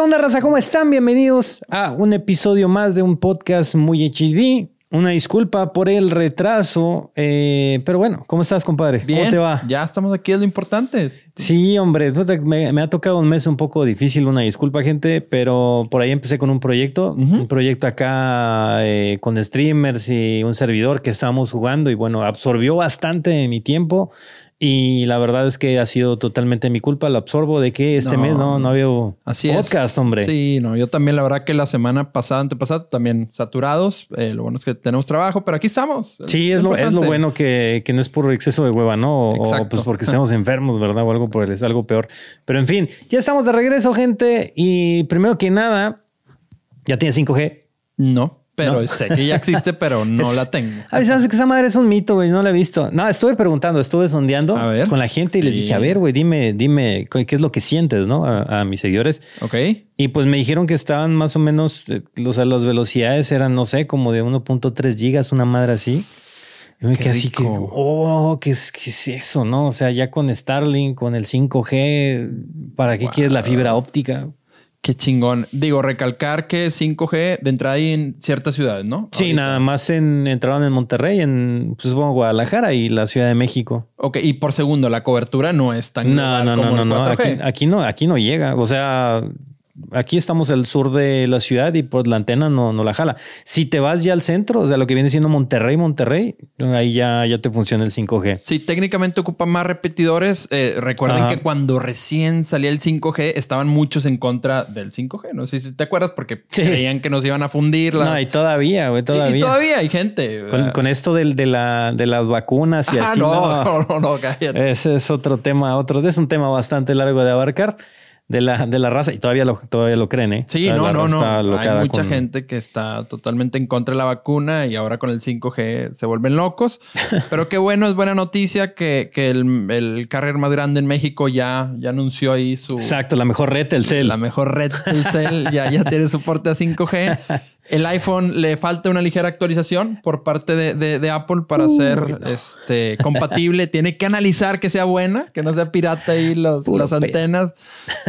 ¿Qué onda, raza? ¿Cómo están? Bienvenidos a un episodio más de un podcast muy HD. Una disculpa por el retraso, eh, pero bueno, ¿cómo estás, compadre? Bien, ¿Cómo te va? Ya estamos aquí, es lo importante. Sí, hombre, me, me, ha tocado un mes un poco difícil, una disculpa, gente, pero por ahí empecé con un proyecto, un proyecto acá eh, con streamers y un servidor que estábamos jugando y bueno, absorbió bastante de mi tiempo. Y la verdad es que ha sido totalmente mi culpa. Lo absorbo de que este mes no, no había Así podcast, hombre. Sí, no, yo también, la verdad que la semana pasada, antepasada, también saturados. Eh, lo bueno es que tenemos trabajo, pero aquí estamos. Sí, es, lo, es lo bueno que, que, no es por exceso de hueva, ¿no? O, pues porque estemos enfermos, ¿verdad? O algo por el, es algo peor. Pero en fin, ya estamos de regreso, gente. Y primero que nada, ¿ya tiene 5G? No. Pero sé que ya existe, pero no la tengo. A veces hace que esa madre es un mito, güey. No la he visto. No, estuve preguntando, estuve sondeando con la gente y les dije, a ver, güey, dime, dime qué es lo que sientes, ¿no? A, mis seguidores. Ok. Y pues me dijeron que estaban más o menos, eh, o sea, las velocidades eran, no sé, como de 1.3 gigas, una madre así. Y me quedé así que, oh, ¿qué es, ¿qué es eso? ¿No? O sea, ya con Starlink, con el 5G, ¿para qué quieres la fibra óptica? Qué chingón. Digo, recalcar que 5G de entrada ahí en ciertas ciudades, ¿no? Sí, nada más en, entraron en Monterrey, en pues, Guadalajara y la Ciudad de México. Ok, y por segundo, la cobertura no es tan. No, no, no, no, no. aquí, no, aquí no llega. O sea, aquí estamos al sur de la ciudad y por la antena no, no la jala. Si te vas ya al centro, o sea, lo que viene siendo Monterrey, Monterrey, ahí ya, ya te funciona el 5G. Sí, técnicamente ocupa más repetidores. Eh, recuerden que cuando recién salía el 5G, estaban muchos en contra del 5G. No sé si te acuerdas, porque creían que nos iban a fundir. No, y todavía, güey, todavía. Y, todavía hay gente. Con, esto de, de, la, de las vacunas y ah, así. No, no, no, no, cállate. Ese es otro tema, otro, es un tema bastante largo de abarcar de la, de la raza y todavía lo, todavía lo creen, ¿eh? Sí, no, no, no. Hay mucha gente que está totalmente en contra de la vacuna y ahora con el 5G se vuelven locos. Pero qué bueno, es buena noticia que, que el, el, carrier más grande en México ya, ya anunció ahí su... Exacto, la mejor red Telcel. La mejor red Telcel ya, ya tiene soporte a 5G. El iPhone le falta una ligera actualización por parte de, Apple para ser este, compatible. Tiene que analizar que sea buena, que no sea pirata ahí los, las antenas.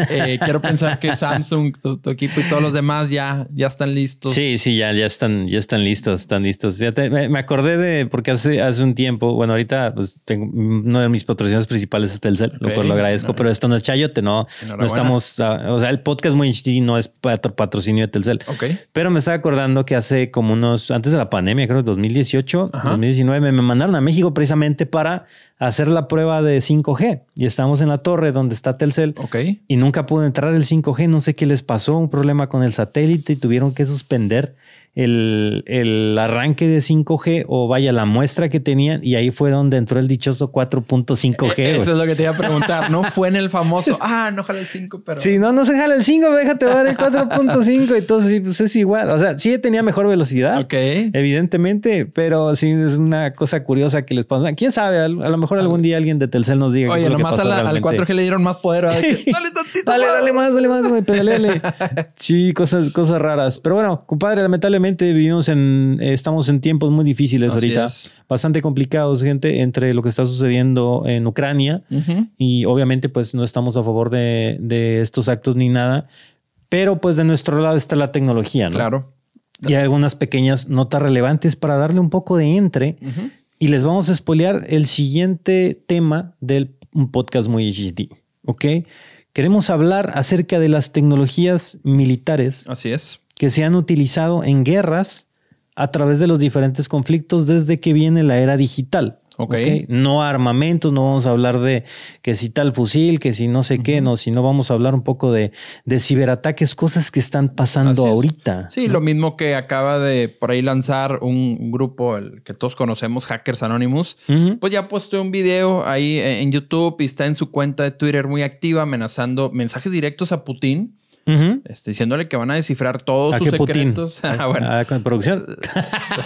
Eh, quiero pensar que Samsung, tu, equipo y todos los demás ya, ya están listos. Sí, sí, ya, ya están, ya están listos, están listos. me, acordé de porque hace, hace un tiempo, bueno, ahorita pues tengo uno de mis patrocinadores principales es Telcel, lo cual lo agradezco, pero esto no es chayote, no, no estamos, ah, o sea, el podcast muy no es patrocinio de Telcel. Ok. Pero me estaba acordando recordando que hace como unos, antes de la pandemia, creo que 2018, 2019, me mandaron a México precisamente para hacer la prueba de 5G. Y estábamos en la torre donde está Telcel. Ok. Y nunca pudo entrar el 5G. No sé qué les pasó, un problema con el satélite y tuvieron que suspender el, el, arranque de 5G o vaya la muestra que tenían y ahí fue donde entró el dichoso 4.5G. E, eso es lo que te iba a preguntar, ¿no? Fue en el famoso, ah, no jala el 5, pero... Sí, no, no se jala el 5, déjate dar el 4.5, entonces sí, pues es igual. O sea, sí tenía mejor velocidad, ok evidentemente, pero sí es una cosa curiosa que les pasa. ¿Quién sabe? A, lo mejor algún día alguien de Telcel nos diga. Oye, nomás al 4G le dieron más poder. dale tantito. Dale, dale más, dale más, güey, dale. sí, cosas, cosas raras. Pero bueno, compadre, lamentablemente vivimos en, estamos en tiempos muy difíciles ahorita, bastante complicados, gente, entre lo que está sucediendo en Ucrania y obviamente pues no estamos a favor de, de, estos actos ni nada, pero pues de nuestro lado está la tecnología, ¿no? Claro. Y hay algunas pequeñas notas relevantes para darle un poco de entre y les vamos a espolear el siguiente tema del un podcast muy HD, ¿ok? Queremos hablar acerca de las tecnologías militares. Así es que se han utilizado en guerras a través de los diferentes conflictos desde que viene la era digital. Okay. No armamentos, no vamos a hablar de que si tal fusil, que si no sé qué, no, sino vamos a hablar un poco de, de ciberataques, cosas que están pasando ahorita. Sí, lo mismo que acaba de por ahí lanzar un grupo el que todos conocemos, Hackers Anonymous, pues ya puesto un video ahí en YouTube y está en su cuenta de Twitter muy activa amenazando mensajes directos a Putin este, diciéndole que van a descifrar todos sus secretos. ah, bueno. Ah, con producción.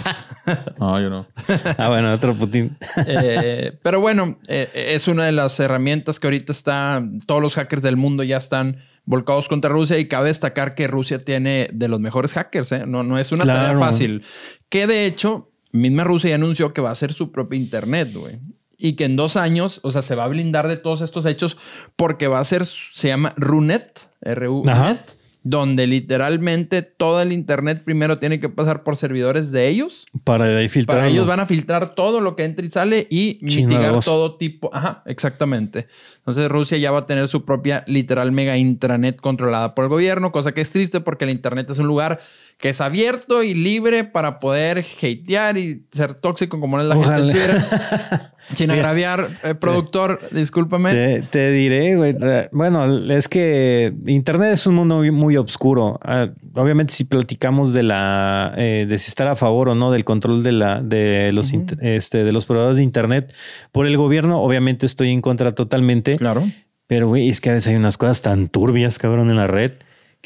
no, yo no. ah, bueno, otro Putin. Eh, pero bueno, eh, es una de las herramientas que ahorita está. Todos los hackers del mundo ya están volcados contra Rusia y cabe destacar que Rusia tiene de los mejores hackers. ¿eh? No, no es una tarea fácil. Que de hecho, misma Rusia ya anunció que va a hacer su propio internet, güey y que en dos años, o sea, se va a blindar de todos estos hechos porque va a ser, se llama RUNET, R-U-Net, donde literalmente todo el internet primero tiene que pasar por servidores de ellos. Para filtrar. Para ellos van a filtrar todo lo que entra y sale y mitigar todo tipo. Ajá, exactamente. Entonces Rusia ya va a tener su propia literal mega intranet controlada por el gobierno, cosa que es triste porque el internet es un lugar que es abierto y libre para poder hatear y ser tóxico como es la gente en Twitter. Sin agraviar, eh, productor, discúlpame. Te, diré, güey. Bueno, es que Internet es un mundo muy, oscuro. Ah, obviamente, si platicamos de la eh, de si estar a favor o no del control de la de los este, de los proveedores de Internet por el gobierno, obviamente estoy en contra totalmente. Claro. Pero, güey, es que a veces hay unas cosas tan turbias, cabrón, en la red.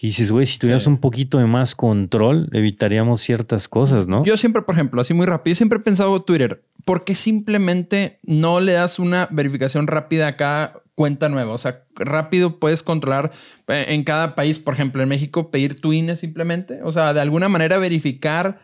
Que dices, güey, si tuviéramos un poquito de más control, evitaríamos ciertas cosas, ¿no? Yo siempre, por ejemplo, así muy rápido, yo siempre he pensado Twitter, ¿por qué simplemente no le das una verificación rápida a cada cuenta nueva? O sea, rápido puedes controlar eh, en cada país, por ejemplo, en México, pedir tu INE simplemente. O sea, de alguna manera verificar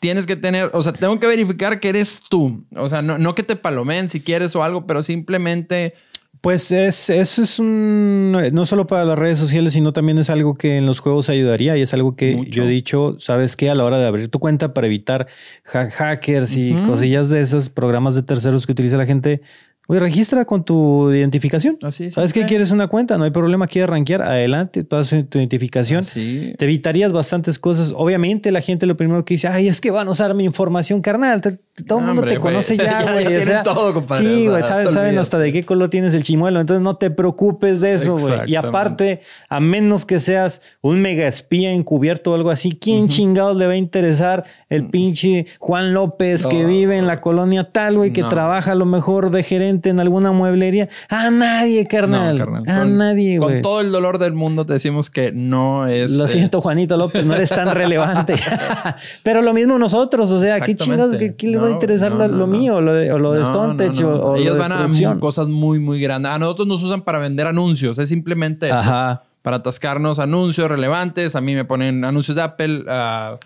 tienes que tener, o sea, tengo que verificar que eres tú. O sea, no, no que te palomen si quieres o algo, pero simplemente pues es, eso es un, no solo para las redes sociales, sino también es algo que en los juegos ayudaría y es algo que yo he dicho, ¿sabes qué? A la hora de abrir tu cuenta para evitar hackers y cosillas de esos programas de terceros que utiliza la gente, Oye, registra con tu identificación. Así ¿Sabes qué? ¿Quieres una cuenta? No hay problema. ¿Quieres rankear? Adelante, toda tu identificación. Sí. Te evitarías bastantes cosas. Obviamente, la gente lo primero que dice, ay, es que van a usar mi información, carnal. Todo el mundo te conoce ya, güey. ya, todo, compadre. Sí, güey. saben, hasta de qué color tienes el chimuelo. Entonces, no te preocupes de eso, güey. Y aparte, a menos que seas un mega espía encubierto o algo así, ¿quién chingados le va a interesar el mm. pinche Juan López que vive en la colonia tal, güey, que trabaja a lo mejor de gerente en alguna mueblería. A nadie, carnal. A nadie, güey. Con todo el dolor del mundo te decimos que no es. Lo siento, Juanito López, no eres tan relevante. Pero lo mismo nosotros, o sea, ¿qué chingados? ¿Qué, le va a interesar lo, mío o lo de, o lo de O, Ellos van a cosas muy, muy grandes. A nosotros nos usan para vender anuncios. Es simplemente. Ajá para atascarnos anuncios relevantes. A mí me ponen anuncios de Apple.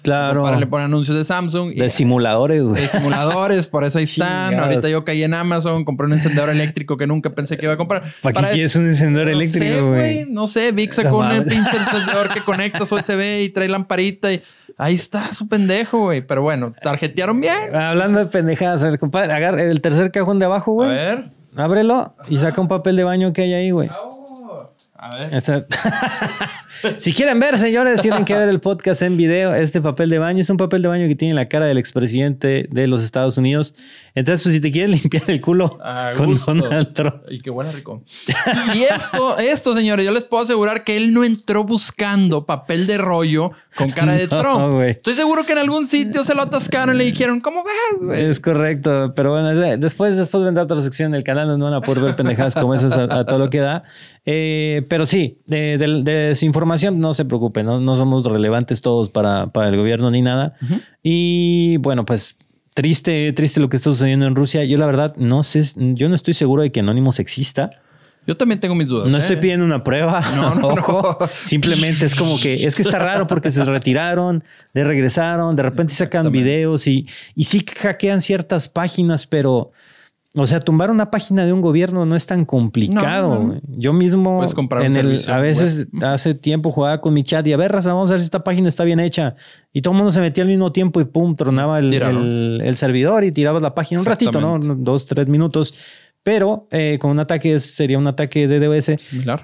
claro. Para le ponen anuncios de Samsung. De simuladores, güey. De simuladores, por eso ahí están. Ahorita yo caí en Amazon, compré un encendedor eléctrico que nunca pensé que iba a comprar. ¿Para, qué quieres un encendedor eléctrico, güey? No sé, Vic sacó un pinche encendedor que conectas USB y trae lamparita y ahí está su pendejo, güey. Pero bueno, tarjetearon bien. Hablando de pendejadas, a ver, compadre, agarra el tercer cajón de abajo, güey. A ver. Ábrelo y saca un papel de baño que hay ahí, güey. A ver. si quieren ver, señores, tienen que ver el podcast en video. Este papel de baño es un papel de baño que tiene la cara del expresidente de los Estados Unidos. Entonces, pues, si te quieres limpiar el culo con Donald Trump. Y qué buena rico. y esto, esto, señores, yo les puedo asegurar que él no entró buscando papel de rollo con cara de Trump. Estoy seguro que en algún sitio se lo atascaron y le dijeron, ¿cómo ves, güey? Es correcto. Pero bueno, después, después vendrá otra sección del canal donde van a poder ver pendejadas como esas a, todo lo que da. Eh, pero sí, de, de, información no se preocupen, no, no somos relevantes todos para, para, el gobierno ni nada. Y bueno, pues triste, triste lo que está sucediendo en Rusia. Yo la verdad no sé, yo no estoy seguro de que Anonymous exista. Yo también tengo mis dudas. No estoy ¿eh? pidiendo una prueba. No, no, Ojo. Simplemente es como que es que está raro porque se retiraron, de regresaron, de repente sacan videos y, y sí hackean ciertas páginas, pero o sea, tumbar una página de un gobierno no es tan complicado. Yo mismo en el, a veces hace tiempo jugaba con mi chat y a ver, vamos a ver si esta página está bien hecha. Y todo el mundo se metía al mismo tiempo y pum, tronaba el, el, servidor y tiraba la página un ratito, ¿no? Dos, tres minutos. Pero eh, con un ataque sería un ataque de DOS.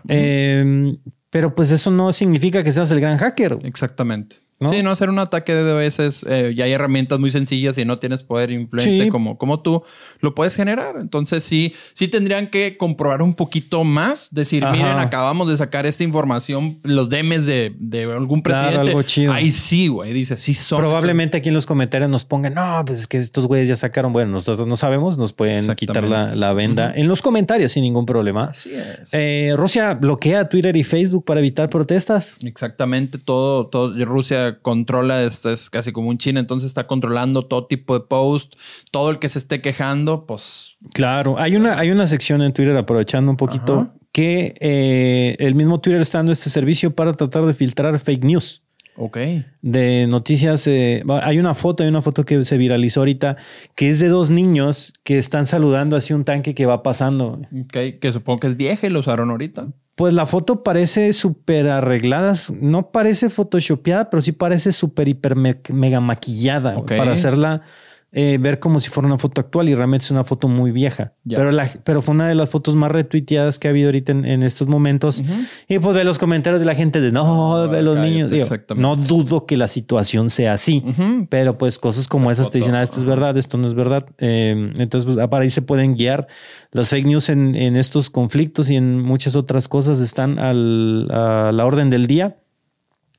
Eh, pero pues eso no significa que seas el gran hacker. Exactamente. Sí, no hacer un ataque de DOS es, eh, ya hay herramientas muy sencillas y no tienes poder influente como, como tú, lo puedes generar. Entonces sí, sí tendrían que comprobar un poquito más, decir, miren, acabamos de sacar esta información, los DMs de, de algún presidente. Ahí sí, güey, dice, sí son. Probablemente aquí en los comentarios nos pongan, no, pues es que estos güeyes ya sacaron, bueno, nosotros no sabemos, nos pueden quitar la, la venda en los comentarios sin ningún problema. Así es. Eh, Rusia bloquea Twitter y Facebook para evitar protestas. Exactamente, todo, todo, Rusia controla, es, es, casi como un chino, entonces está controlando todo tipo de post, todo el que se esté quejando, pues... Claro, hay una, hay una sección en Twitter, aprovechando un poquito, que eh, el mismo Twitter está dando este servicio para tratar de filtrar fake news. Ok. De noticias. Eh, hay una foto, hay una foto que se viralizó ahorita que es de dos niños que están saludando hacia un tanque que va pasando. Ok, que supongo que es vieja y lo usaron ahorita. Pues la foto parece súper arreglada. No parece photoshopeada, pero sí parece súper hiper mega maquillada para hacerla eh, ver como si fuera una foto actual y realmente es una foto muy vieja. Pero, la, pero fue una de las fotos más retuiteadas que ha habido ahorita en, estos momentos. Y pues ve los comentarios de la gente de no, ve los niños. no dudo que la situación sea así, pero pues cosas como esas te dicen, ah, esto es verdad, esto no es verdad. Eh, entonces, pues, para ahí se pueden guiar. Las fake news en, en estos conflictos y en muchas otras cosas están al, a la orden del día.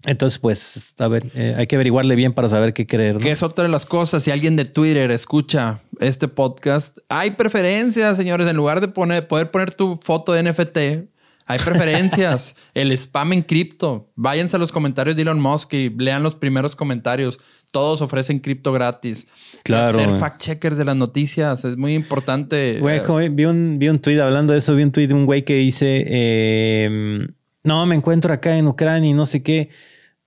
Entonces, pues, a ver, eh, hay que averiguarle bien para saber qué creer. Que es otra de las cosas. Si alguien de Twitter escucha este podcast, hay preferencias, señores. En lugar de poner, poder poner tu foto de NFT, hay preferencias. el spam en cripto. Váyanse a los comentarios de Elon Musk y lean los primeros comentarios. Todos ofrecen cripto gratis. Claro. Ser fact checkers de las noticias es muy importante. Güey, vi un, vi un tweet hablando de eso. Vi un tweet de un güey que dice. Eh, no, me encuentro acá en Ucrania y no sé qué.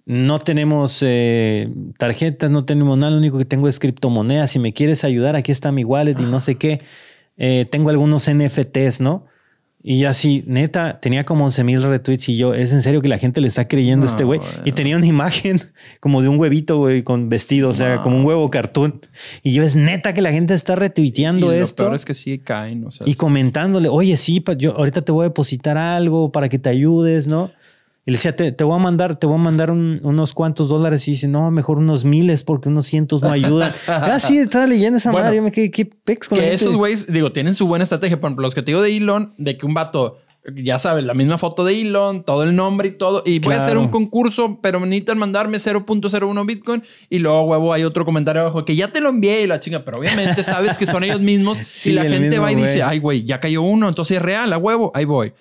No tenemos eh, tarjetas, no tenemos nada, lo único que tengo es criptomonedas. Si me quieres ayudar, aquí está mi wallet y no sé qué. Eh, tengo algunos NFTs, ¿no? Y así, neta, tenía como 11 mil retweets y yo, es en serio que la gente le está creyendo a este güey. Y tenía una imagen como de un huevito, güey, con vestido, o sea, como un huevo cartoon. Y yo, es neta que la gente está retuiteando y esto. Lo peor es que sí caen, o sea, Y comentándole, oye, sí, yo ahorita te voy a depositar algo para que te ayudes, ¿no? Y le decía, te, voy a mandar, te voy a mandar unos cuantos dólares. Y dice, no, mejor unos miles porque unos cientos no ayudan. ah, sí, estaba leyendo esa madre. Yo me quedé, qué pex con Que esos güeyes, digo, tienen su buena estrategia. Por ejemplo, los que te digo de Elon, de que un vato, ya sabes, la misma foto de Elon, todo el nombre y todo. Y voy a hacer un concurso, pero necesitan mandarme 0.01 Bitcoin. Y luego, huevo, hay otro comentario abajo que ya te lo envié y la chinga. Pero obviamente sabes que son ellos mismos. y la gente va y dice, ay, güey, ya cayó uno, entonces es real, a huevo, ahí voy.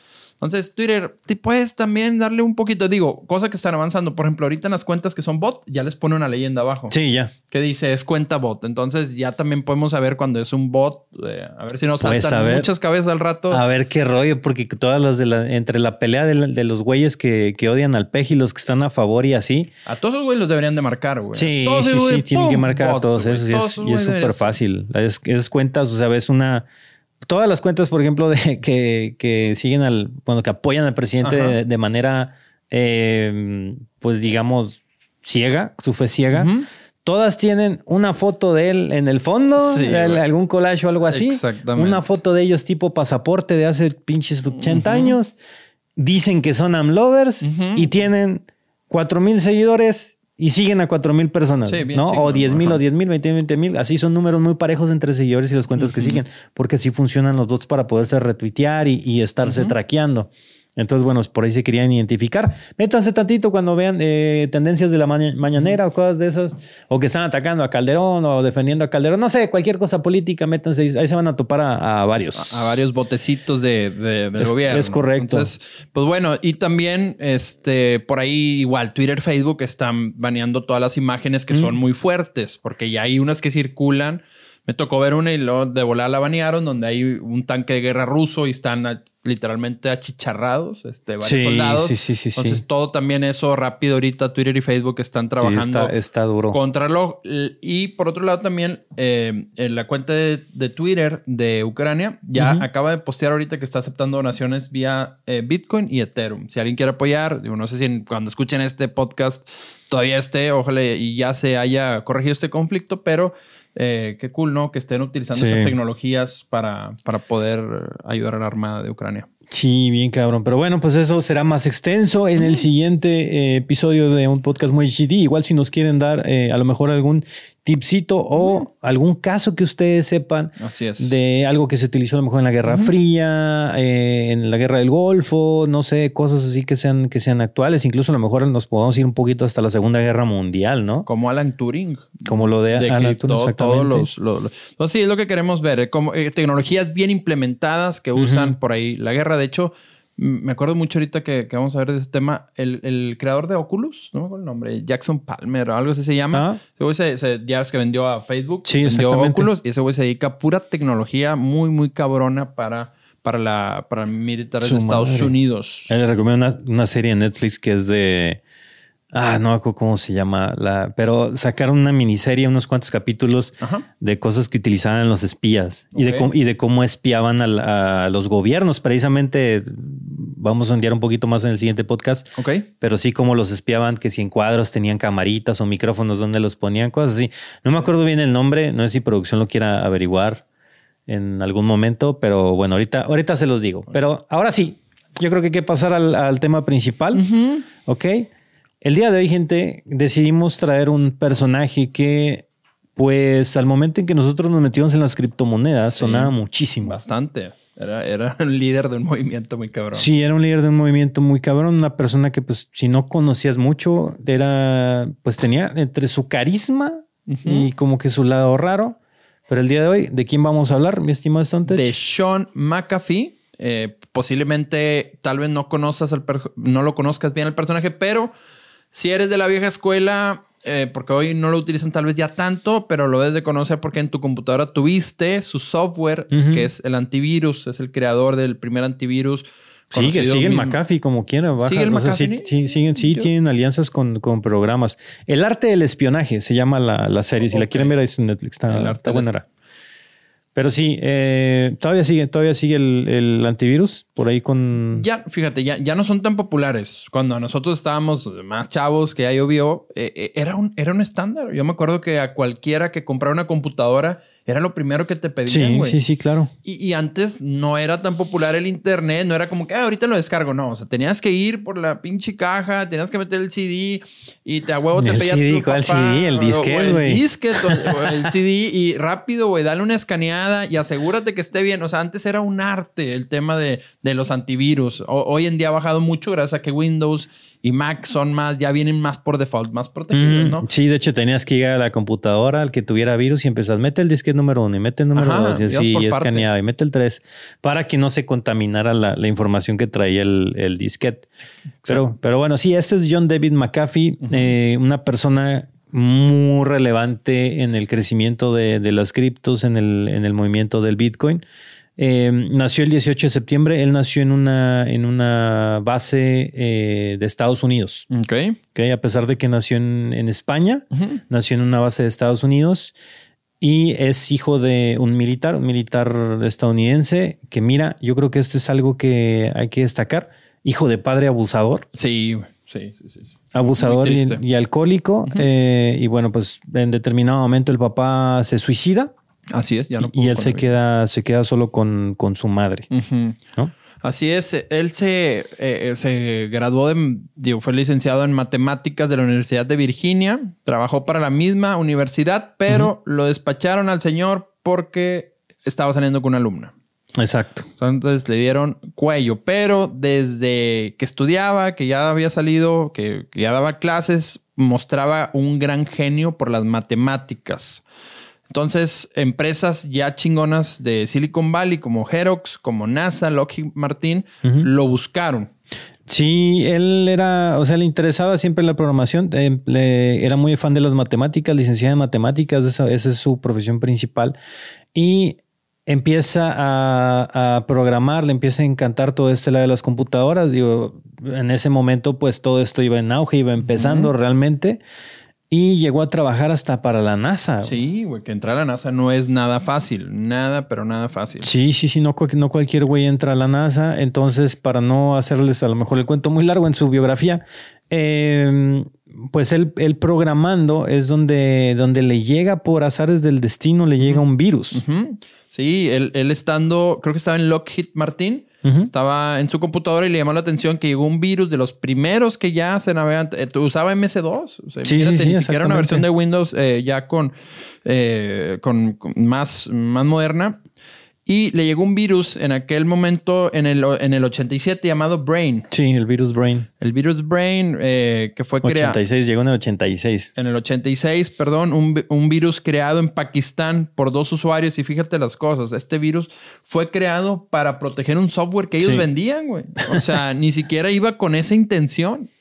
Entonces, Twitter, te puedes también darle un poquito, digo, cosas que están avanzando. Por ejemplo, ahorita en las cuentas que son bot, ya les pone una leyenda abajo. Sí, ya. Que dice es cuenta bot. Entonces, ya también podemos saber cuando es un bot. Eh, a ver si nos saltan muchas cabezas al rato. A ver qué rollo, porque todas las de la, entre la pelea de, los güeyes que, odian al peje y los que están a favor y así. A todos los güeyes los deberían de marcar, güey. Sí, sí, sí, tienen que marcar a todos esos. Y es súper fácil. Es, es cuentas, o sea, ves una todas las cuentas, por ejemplo, de que, que siguen al, bueno, que apoyan al presidente de, manera, eh, pues digamos, ciega, su fe ciega. Todas tienen una foto de él en el fondo, algún collage o algo así. Exactamente. Una foto de ellos tipo pasaporte de hace pinches 80 años. Dicen que son amlovers y tienen cuatro mil seguidores y siguen a 4 mil personas, ¿no? o 10 mil, o 10 mil, 20 mil. Así son números muy parejos entre seguidores y las cuentas que siguen, porque así funcionan los bots para poderse retuitear y, estarse traqueando. Entonces, bueno, por ahí se querían identificar. Métanse tantito cuando vean eh, tendencias de la mañanera o cosas de esas, o que están atacando a Calderón o defendiendo a Calderón, no sé, cualquier cosa política, métanse, ahí se van a topar a, varios. A, varios botecitos de, del gobierno. Es correcto. Entonces, pues bueno, y también este, por ahí igual Twitter, Facebook están baneando todas las imágenes que son muy fuertes, porque ya hay unas que circulan. Me tocó ver una y luego de volar la banearon, donde hay un tanque de guerra ruso y están literalmente achicharrados, este, varios soldados. Sí, sí, sí, Entonces, todo también eso rápido ahorita, Twitter y Facebook están trabajando está, duro. contra lo. Y por otro lado, también eh, en la cuenta de, Twitter de Ucrania ya acaba de postear ahorita que está aceptando donaciones vía eh, Bitcoin y Ethereum. Si alguien quiere apoyar, digo, no sé si cuando escuchen este podcast todavía esté, ojalá y ya se haya corregido este conflicto, pero eh, qué cool, ¿no? Que estén utilizando esas tecnologías para, para poder ayudar a la Armada de Ucrania. Sí, bien cabrón. Pero bueno, pues eso será más extenso en el siguiente eh, episodio de un podcast muy GD. Igual si nos quieren dar eh, a lo mejor algún tipcito o algún caso que ustedes sepan de algo que se utilizó a lo mejor en la Guerra Fría, eh, en la Guerra del Golfo, no sé, cosas así que sean, que sean actuales. Incluso a lo mejor nos podemos ir un poquito hasta la Segunda Guerra Mundial, ¿no? Como Alan Turing. Como lo de, Alan Turing. Todos los, los, sí, es lo que queremos ver. Como, eh, tecnologías bien implementadas que usan por ahí la guerra. De hecho, me acuerdo mucho ahorita que, vamos a ver de ese tema. El, creador de Oculus, no me acuerdo el nombre, Jackson Palmer o algo así se llama. Ah. Ese güey se, ya es que vendió a Facebook, sí, vendió Oculus y ese güey se dedica a pura tecnología muy, muy cabrona para, para, la, para militares de Estados Unidos. Él le recomiendo una, serie en Netflix que es de Ah, no cómo se llama. La, pero sacaron una miniserie, unos cuantos capítulos de cosas que utilizaban los espías y, de, y de cómo espiaban a, los gobiernos. Precisamente vamos a ondear un poquito más en el siguiente podcast. Ok. Pero sí, cómo los espiaban, que si en cuadros tenían camaritas o micrófonos donde los ponían, cosas así. No me acuerdo bien el nombre, no sé si producción lo quiera averiguar en algún momento, pero bueno, ahorita, ahorita se los digo. Pero ahora sí, yo creo que hay que pasar al, tema principal. Ok. El día de hoy, gente, decidimos traer un personaje que, pues, al momento en que nosotros nos metimos en las criptomonedas, sonaba muchísimo. Bastante. Era, era un líder de un movimiento muy cabrón. Sí, era un líder de un movimiento muy cabrón. Una persona que, pues, si no conocías mucho, era, pues, tenía entre su carisma y como que su lado raro. Pero el día de hoy, ¿de quién vamos a hablar, mi estimado Stonetech? De Sean McAfee. Eh, posiblemente, tal vez no, conozcas el no lo conozcas bien el personaje, pero si eres de la vieja escuela, eh, porque hoy no lo utilizan tal vez ya tanto, pero lo debes de conocer porque en tu computadora tuviste su software, que es el antivirus, es el creador del primer antivirus. Sigue, sigue el McAfee como quiera. ¿Sigue el McAfee? sí, siguen, sí, tienen alianzas con, con, programas. El arte del espionaje se llama la, la serie. Si la quieren ver ahí en Netflix. Está, está buena. Pero sí, eh, todavía sigue, todavía sigue el, antivirus por ahí con. Ya, fíjate, ya, ya no son tan populares. Cuando nosotros estábamos más chavos, que ya llovió, eh, eh, era, un, era un estándar. Yo me acuerdo que a cualquiera que comprara una computadora era lo primero que te pedían, güey. Sí, sí, sí, claro. Y, antes no era tan popular el internet, no era como que ah, ahorita lo descargo, no. O sea, tenías que ir por la pinche caja, tenías que meter el CD y te a huevo te pedía CD, ¿cuál CD? El disquete, güey. El disquete, el CD y rápido, güey, dale una escaneada y asegúrate que esté bien. O sea, antes era un arte el tema de, de los antivirus. hoy en día ha bajado mucho gracias a que Windows y Mac son más, ya vienen más por default, más protegidos, ¿no? Sí, de hecho tenías que ir a la computadora al que tuviera virus y empezar, mete el disquete número uno y mete el número dos y así escaneado y mete el tres para que no se contaminara la, información que traía el, el disquete. Pero, pero bueno, sí, este es John David McAfee, eh, una persona muy relevante en el crecimiento de, de las criptos, en el, en el movimiento del Bitcoin. Em, nació el 18 de septiembre. Él nació en una, en una base eh, de Estados Unidos. Ok. A pesar de que nació en, España, nació en una base de Estados Unidos y es hijo de un militar, un militar estadounidense que mira, yo creo que esto es algo que hay que destacar. Hijo de padre abusador. Sí, sí, sí. sí. Abusador y, alcohólico. Eh, y bueno, pues en determinado momento el papá se suicida. Así es, ya no Y él se queda, se queda solo con, con su madre. Así es, él se, eh, se graduó de, digo, fue licenciado en matemáticas de la Universidad de Virginia, trabajó para la misma universidad, pero lo despacharon al señor porque estaba saliendo con una alumna. Exacto. Entonces le dieron cuello, pero desde que estudiaba, que ya había salido, que, que ya daba clases, mostraba un gran genio por las matemáticas. Entonces, empresas ya chingonas de Silicon Valley como Xerox, como NASA, Lockheed Martin, lo buscaron. Sí, él era, o sea, le interesaba siempre la programación, eh, era muy fan de las matemáticas, licenciado en matemáticas, esa, es su profesión principal. Y empieza a, programar, le empieza a encantar todo este lado de las computadoras. Digo, en ese momento, pues todo esto iba en auge, iba empezando realmente. Y llegó a trabajar hasta para la NASA. Sí, güey, que entrar a la NASA no es nada fácil. Nada, pero nada fácil. Sí, sí, sí, no, no cualquier güey entra a la NASA. Entonces, para no hacerles a lo mejor el cuento muy largo en su biografía, em, pues él, programando es donde, donde le llega por azares del destino, le llega un virus. Sí, él, él, estando, creo que estaba en Lockheed Martin estaba en su computadora y le llamó la atención que llegó un virus de los primeros que ya se navegan. Eh, usaba MS2. O sea, sí, sí, ni siquiera una versión de Windows eh, ya con, eh, con, más, más moderna. Y le llegó un virus en aquel momento, en el, en el 87, llamado Brain. Sí, el virus Brain. El virus Brain, eh, que fue creado. 86, llegó en el 86. En el 86, perdón, un, un, virus creado en Pakistán por dos usuarios. Y fíjate las cosas, este virus fue creado para proteger un software que ellos vendían, güey. O sea, ni siquiera iba con esa intención.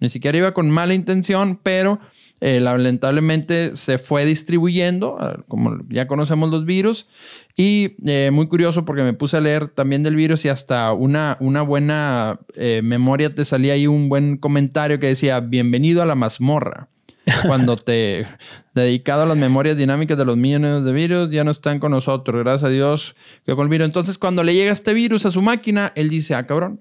Ni siquiera iba con mala intención, pero eh, lamentablemente se fue distribuyendo, como ya conocemos los virus. Y eh, muy curioso porque me puse a leer también del virus y hasta una, una buena eh, memoria te salía ahí un buen comentario que decía, bienvenido a la mazmorra. Cuando te dedicado a las memorias dinámicas de los millones de virus, ya no están con nosotros. Gracias a Dios que con el virus. Entonces, cuando le llega este virus a su máquina, él dice, ah, cabrón,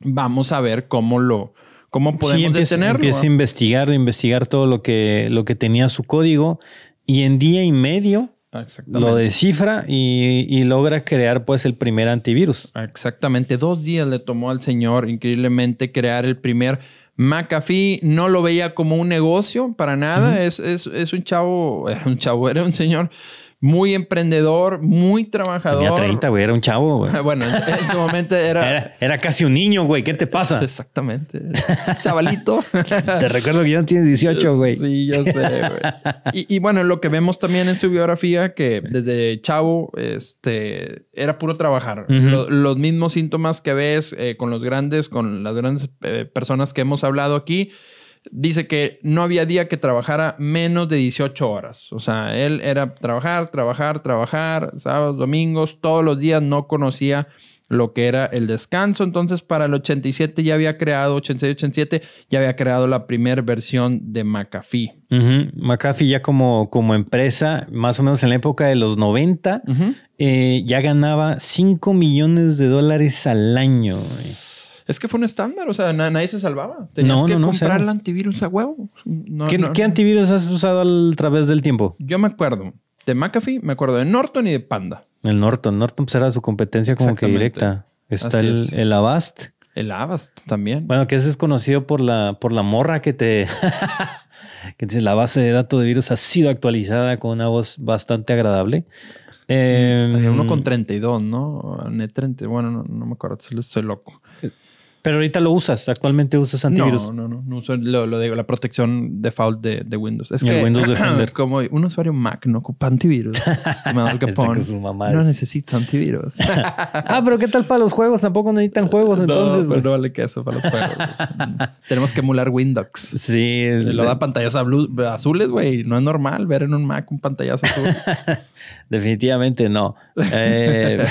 vamos a ver cómo lo, cómo podemos empieza, detenerlo. Empieza a investigar, investigar todo lo que, lo que tenía su código y en día y medio lo descifra y, y, logra crear pues el primer antivirus. Exactamente, dos días le tomó al señor increíblemente crear el primer McAfee no lo veía como un negocio para nada. es, es, es, un chavo, era un chavo, era un señor muy emprendedor, muy trabajador. Tenía 30, güey, era un chavo, güey. bueno, en, su momento era... era... casi un niño, güey, ¿qué te pasa? Exactamente. Chavalito. te recuerdo que ya no tienes 18, güey. Sí, yo sé, güey. Y, y, bueno, lo que vemos también en su biografía, que desde chavo, este, era puro trabajar. los mismos síntomas que ves eh, con los grandes, con las grandes eh, personas que hemos hablado aquí, dice que no había día que trabajara menos de 18 horas. O sea, él era trabajar, trabajar, trabajar, sábados, domingos, todos los días no conocía lo que era el descanso. Entonces, para el 87 ya había creado, 86, 87, ya había creado la primera versión de McAfee. McAfee ya como, como empresa, más o menos en la época de los 90, eh, ya ganaba 5 millones de dólares al año. Es que fue un estándar, o sea, nadie se salvaba. Tenías que comprar el antivirus a huevo. ¿Qué, antivirus has usado a través del tiempo? Yo me acuerdo de McAfee, me acuerdo de Norton y de Panda. El Norton, Norton pues era su competencia como que directa. Está el, el, Avast. El Avast también. Bueno, que ese es conocido por la, por la morra que te... que dice la base de datos de virus ha sido actualizada con una voz bastante agradable. Eh, uno con 32, ¿no? Net 30, bueno, no, no me acuerdo, estoy loco. Pero ahorita lo usas, actualmente usas antivirus. No, no, no, no uso lo, lo digo, la protección default de, de Windows. Es que Windows Defender. como un usuario Mac no ocupa antivirus. Estimado Capone. no necesita antivirus. ah, pero ¿qué tal para los juegos? Tampoco necesitan juegos entonces. No, pero no vale que eso para los juegos. Tenemos que emular Windows. Sí. Lo da pantallas azules, güey. No es normal ver en un Mac un pantallazo azul. Definitivamente no. Eh,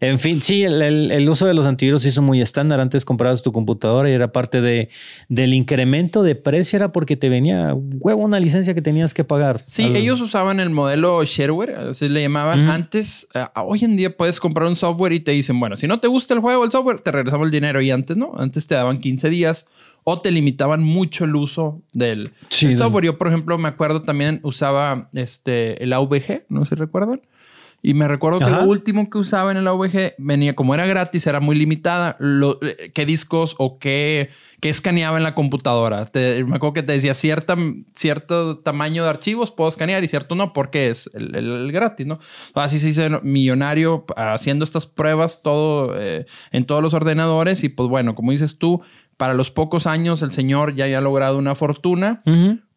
en fin, sí, el, el, uso de los antivirus hizo muy estándar. Antes comprabas tu computadora y era parte de, del incremento de precio, era porque te venía huevo una licencia que tenías que pagar. Sí, ellos usaban el modelo shareware, así le llamaban. Antes, eh, hoy en día puedes comprar un software y te dicen, bueno, si no te gusta el juego, el software, te regresamos el dinero. Y antes, ¿no? Antes te daban 15 días o te limitaban mucho el uso del, software. Yo, por ejemplo, me acuerdo también usaba este, el AVG, no sé si recuerdan. Y me recuerdo que lo último que usaba en el AVG venía, como era gratis, era muy limitada, lo, eh, qué discos o qué, qué escaneaba en la computadora. me acuerdo que te decía cierta, cierto tamaño de archivos puedo escanear y cierto no, porque es el, gratis, ¿no? Así se dice millonario haciendo estas pruebas todo eh, en todos los ordenadores y pues bueno, como dices tú, para los pocos años el señor ya haya logrado una fortuna,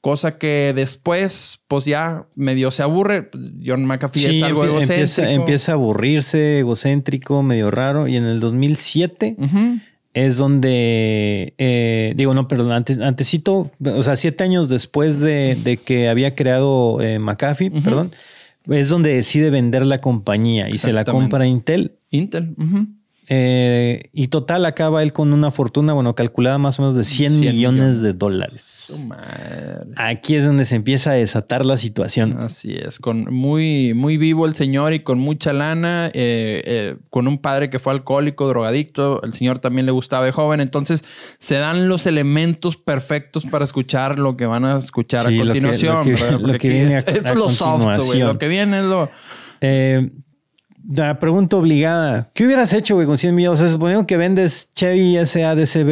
cosa que después, pues ya medio se aburre. John McAfee es algo egocéntrico. Empieza, a aburrirse, egocéntrico, medio raro. Y en el 2007 es donde, eh, digo, no, perdón, antes, antesito, o sea, siete años después de, que había creado eh, McAfee, perdón, es donde decide vender la compañía y se la compra Intel. Intel. Eh, y total acaba él con una fortuna, bueno, calculada más o menos de 100, millones, de dólares. Aquí es donde se empieza a desatar la situación. Así es, con muy, muy vivo el señor y con mucha lana, eh, eh, con un padre que fue alcohólico, drogadicto, el señor también le gustaba de joven, entonces se dan los elementos perfectos para escuchar lo que van a escuchar a continuación. Lo que, viene esto, es lo soft, Lo que viene es lo... La pregunta obligada. ¿Qué hubieras hecho, güey, con 100 millones? O sea, suponiendo que vendes Chevy SADCB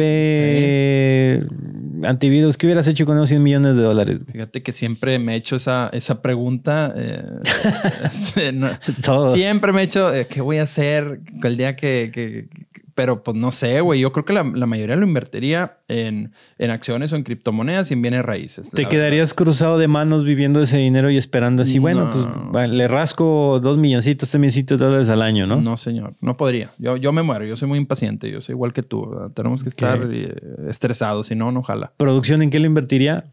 antivirus, ¿qué hubieras hecho con esos 100 millones de dólares? Fíjate que siempre me he hecho esa, esa pregunta. Eh, este, siempre me he hecho, eh, ¿qué voy a hacer el día que, pero pues no sé, güey. Yo creo que la, mayoría lo invertiría en, en, acciones o en criptomonedas y en bienes raíces. Te quedarías cruzado de manos viviendo ese dinero y esperando así, bueno, pues le rasco dos milloncitos, tres milloncitos de dólares al año, ¿no? No, señor. No podría. Yo, yo me muero. Yo soy muy impaciente. Yo soy igual que tú. Tenemos que estar eh, estresados. Si no, no jala. ¿Producción en qué le invertiría?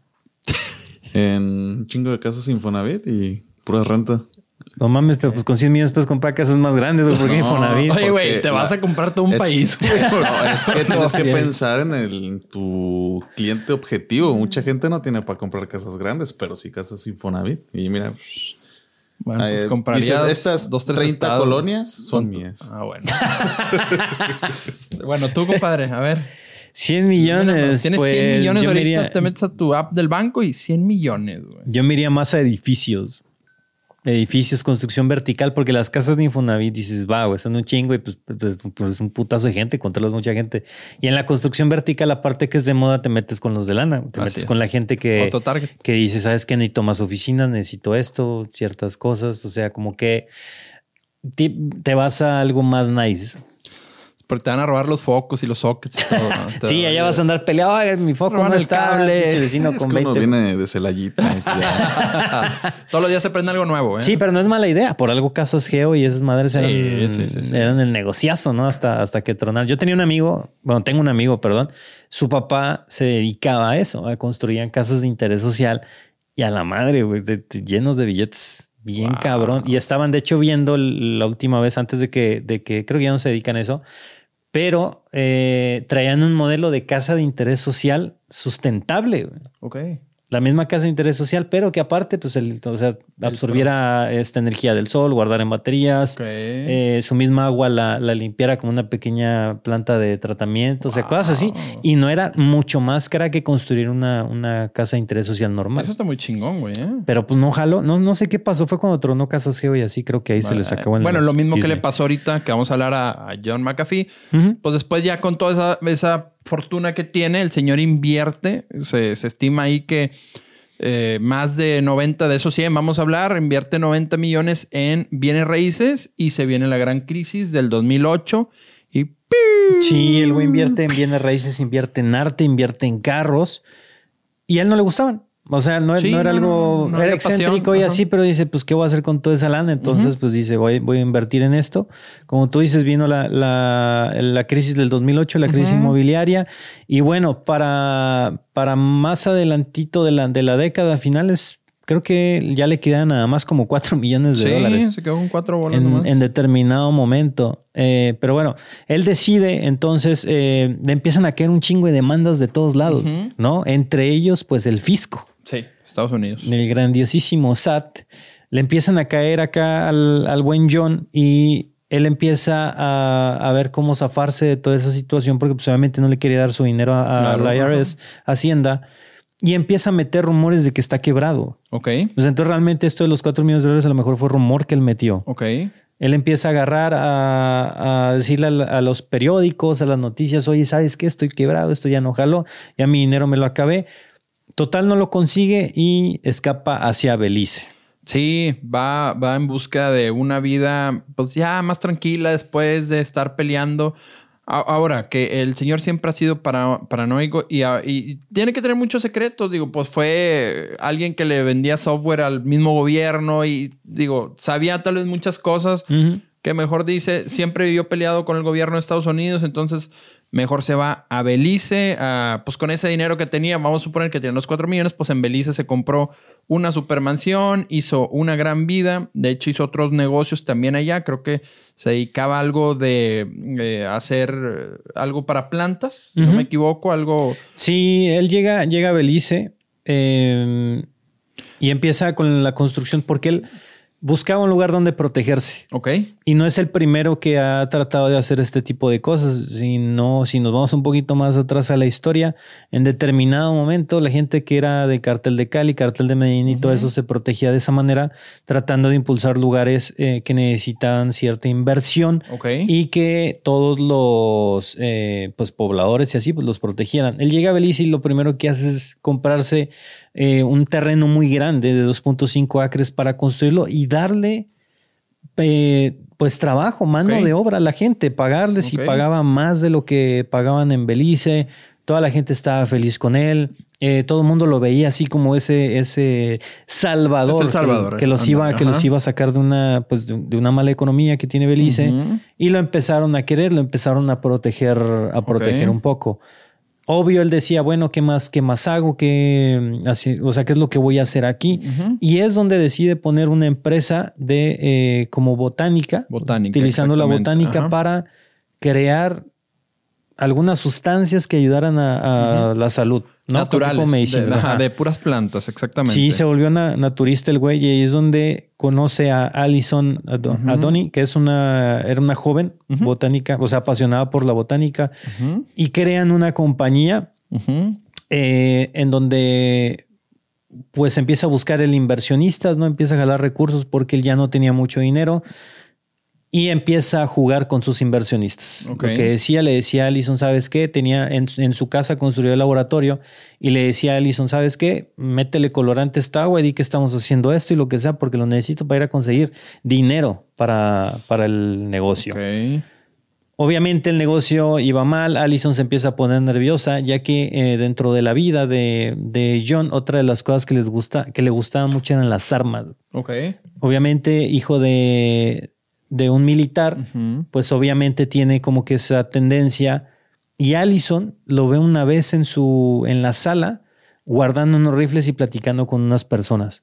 En un chingo de casas Infonavit y pura renta. No mames, pero pues con 100 millones puedes comprar casas más grandes, ¿o ¿por qué Infonavit? Oye, güey, te vas a comprar todo un país. No, es que tienes que pensar en, el, en tu cliente objetivo. Mucha gente no tiene para comprar casas grandes, pero sí casas Infonavit. Y mira, bueno, pues comprarías estas dos, 30 colonias son mías. Ah, bueno. bueno, tú, compadre, a ver. 100 millones. Tienes 100 pues, millones ahorita, te metes a tu app del banco y 100 millones, güey. Yo me iría más a edificios edificios, construcción vertical, porque las casas de Infonavit dices, va, güey, son un chingo y pues, pues, pues, es un putazo de gente, controlas mucha gente. Y en la construcción vertical, aparte que es de moda, te metes con los de lana, te metes con la gente que, que dice, sabes que necesito más oficinas, necesito esto, ciertas cosas, o sea, como que te vas a algo más nice. Porque te van a robar los focos y los sockets y todo. sí, allá vas a andar peleado. mi foco no el está. Cable. Vecino con es viene de Celayita. Todos los días se prende algo nuevo. ¿eh? Sí, pero no es mala idea. Por algo casos Geo y esas madres eran, eran el negociazo, ¿no? Hasta, hasta que tronar. Yo tenía un amigo, bueno, tengo un amigo, perdón. Su papá se dedicaba a eso, a construir casas de interés social y a la madre, güey, llenos de billetes bien cabrón. Y estaban, de hecho, viendo la última vez antes de que, de que creo que ya no se dedican a eso, pero eh, traían un modelo de casa de interés social sustentable. Ok la misma casa de interés social, pero que aparte, pues, el, o sea, absorbiera esta energía del sol, guardar en baterías, eh, su misma agua la, limpiara como una pequeña planta de tratamiento, o sea, cosas así. Y no era mucho más cara que construir una, una casa de interés social normal. Eso está muy chingón, güey. ¿eh? Pero pues no jalo, no, no sé qué pasó, fue cuando tronó Casas Geo y así creo que ahí se les acabó. En bueno, lo mismo que le pasó ahorita, que vamos a hablar a, John McAfee, pues después ya con toda esa, esa fortuna que tiene, el señor invierte, se, estima ahí que eh, más de 90 de esos 100, vamos a hablar, invierte 90 millones en bienes raíces y se viene la gran crisis del 2008 y... Sí, el güey invierte en bienes raíces, invierte en arte, invierte en carros y a él no le gustaban. O sea, no, era algo, era excéntrico y así, pero dice, pues, ¿qué voy a hacer con toda esa lana? Entonces, pues dice, voy, voy a invertir en esto. Como tú dices, vino la, la, crisis del 2008, la crisis inmobiliaria. Y bueno, para, para más adelantito de la, de la década, finales, creo que ya le quedan nada más como 4 millones de dólares. Sí, se quedó con 4 bolas en, en, determinado momento. Eh, pero bueno, él decide, entonces eh, empiezan a caer un chingo de demandas de todos lados, ¿no? Entre ellos, pues el fisco. Sí, Estados Unidos. El grandiosísimo SAT. Le empiezan a caer acá al, buen John y él empieza a, ver cómo zafarse de toda esa situación porque pues, obviamente no le quería dar su dinero a, la IRS, Hacienda, y empieza a meter rumores de que está quebrado. Ok. Pues entonces realmente esto de los 4 millones de dólares a lo mejor fue rumor que él metió. Ok. Él empieza a agarrar a, decirle a, los periódicos, a las noticias, oye, ¿sabes qué? Estoy quebrado, esto ya no jaló, ya mi dinero me lo acabé. Total no lo consigue y escapa hacia Belice. Sí, va, va en busca de una vida, pues ya más tranquila después de estar peleando. Ahora, que el señor siempre ha sido paranoico y, y, tiene que tener muchos secretos. Digo, pues fue alguien que le vendía software al mismo gobierno y digo, sabía tal vez muchas cosas que mejor dice, siempre vivió peleado con el gobierno de Estados Unidos, entonces mejor se va a Belice, pues con ese dinero que tenía, vamos a suponer que tiene los 4 millones, pues en Belice se compró una supermansión, hizo una gran vida, de hecho hizo otros negocios también allá, creo que se dedicaba a algo de eh, hacer algo para plantas, no me equivoco, algo... Sí, él llega, llega a Belice em, y empieza con la construcción, porque él buscaba un lugar donde protegerse. Ok. Y no es el primero que ha tratado de hacer este tipo de cosas, sino si nos vamos un poquito más atrás a la historia, en determinado momento la gente que era de cartel de Cali, cartel de Medellín y todo eso se protegía de esa manera, tratando de impulsar lugares eh, que necesitaban cierta inversión y que todos los eh, pues, pobladores y así pues, los protegieran. Él llega a Belice y lo primero que hace es comprarse eh, un terreno muy grande de 2.5 acres para construirlo y darle eh, pues trabajo, mano de obra a la gente, pagarles y pagaba más de lo que pagaban en Belice. Toda la gente estaba feliz con él. Eh, todo el mundo lo veía así como ese, ese salvador, salvador que, los iba, que los iba a sacar de una, pues de, una mala economía que tiene Belice. Y lo empezaron a querer, lo empezaron a proteger, a proteger un poco. Obvio, él decía, bueno, ¿qué más, qué más hago? ¿Qué, así, o sea, ¿qué es lo que voy a hacer aquí? Y es donde decide poner una empresa de eh, como botánica, botánica utilizando la botánica para crear algunas sustancias que ayudaran a, la salud. ¿no? Naturales. De, puras plantas, exactamente. Sí, se volvió naturista el güey y ahí es donde conoce a Alison Adoni, que es una, era una joven botánica, o sea, apasionada por la botánica, y crean una compañía eh, en donde pues empieza a buscar el inversionista, ¿no? Empieza a jalar recursos porque él ya no tenía mucho dinero y empieza a jugar con sus inversionistas. Lo que decía, le decía a Allison, ¿sabes qué? Tenía en, su casa construyó el laboratorio y le decía a Allison, ¿sabes qué? Métele colorante a esta agua y di que estamos haciendo esto y lo que sea, porque lo necesito para ir a conseguir dinero para, para el negocio. Obviamente el negocio iba mal, Allison se empieza a poner nerviosa, ya que eh, dentro de la vida de, de, John, otra de las cosas que les gusta, que le gustaba mucho eran las armas. Obviamente, hijo de, de un militar, pues obviamente tiene como que esa tendencia. Y Allison lo ve una vez en su en la sala guardando unos rifles y platicando con unas personas.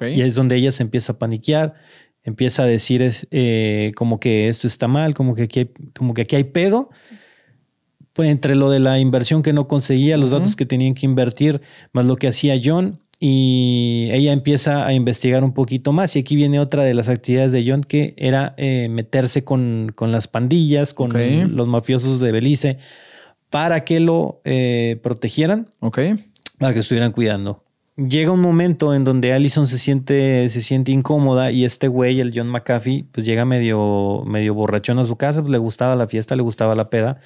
Y es donde ella se empieza a paniquear, empieza a decir eh, como que esto está mal, como que aquí hay, como que aquí hay pedo. Pues entre lo de la inversión que no conseguía, los datos que tenían que invertir, más lo que hacía John, y ella empieza a investigar un poquito más. Y aquí viene otra de las actividades de John, que era eh, meterse con, las pandillas, con los mafiosos de Belice, para que lo eh, protegieran, para que estuvieran cuidando. Llega un momento en donde Allison se siente, se siente incómoda y este güey, el John McAfee, pues llega medio, medio borrachón a su casa, pues le gustaba la fiesta, le gustaba la peda.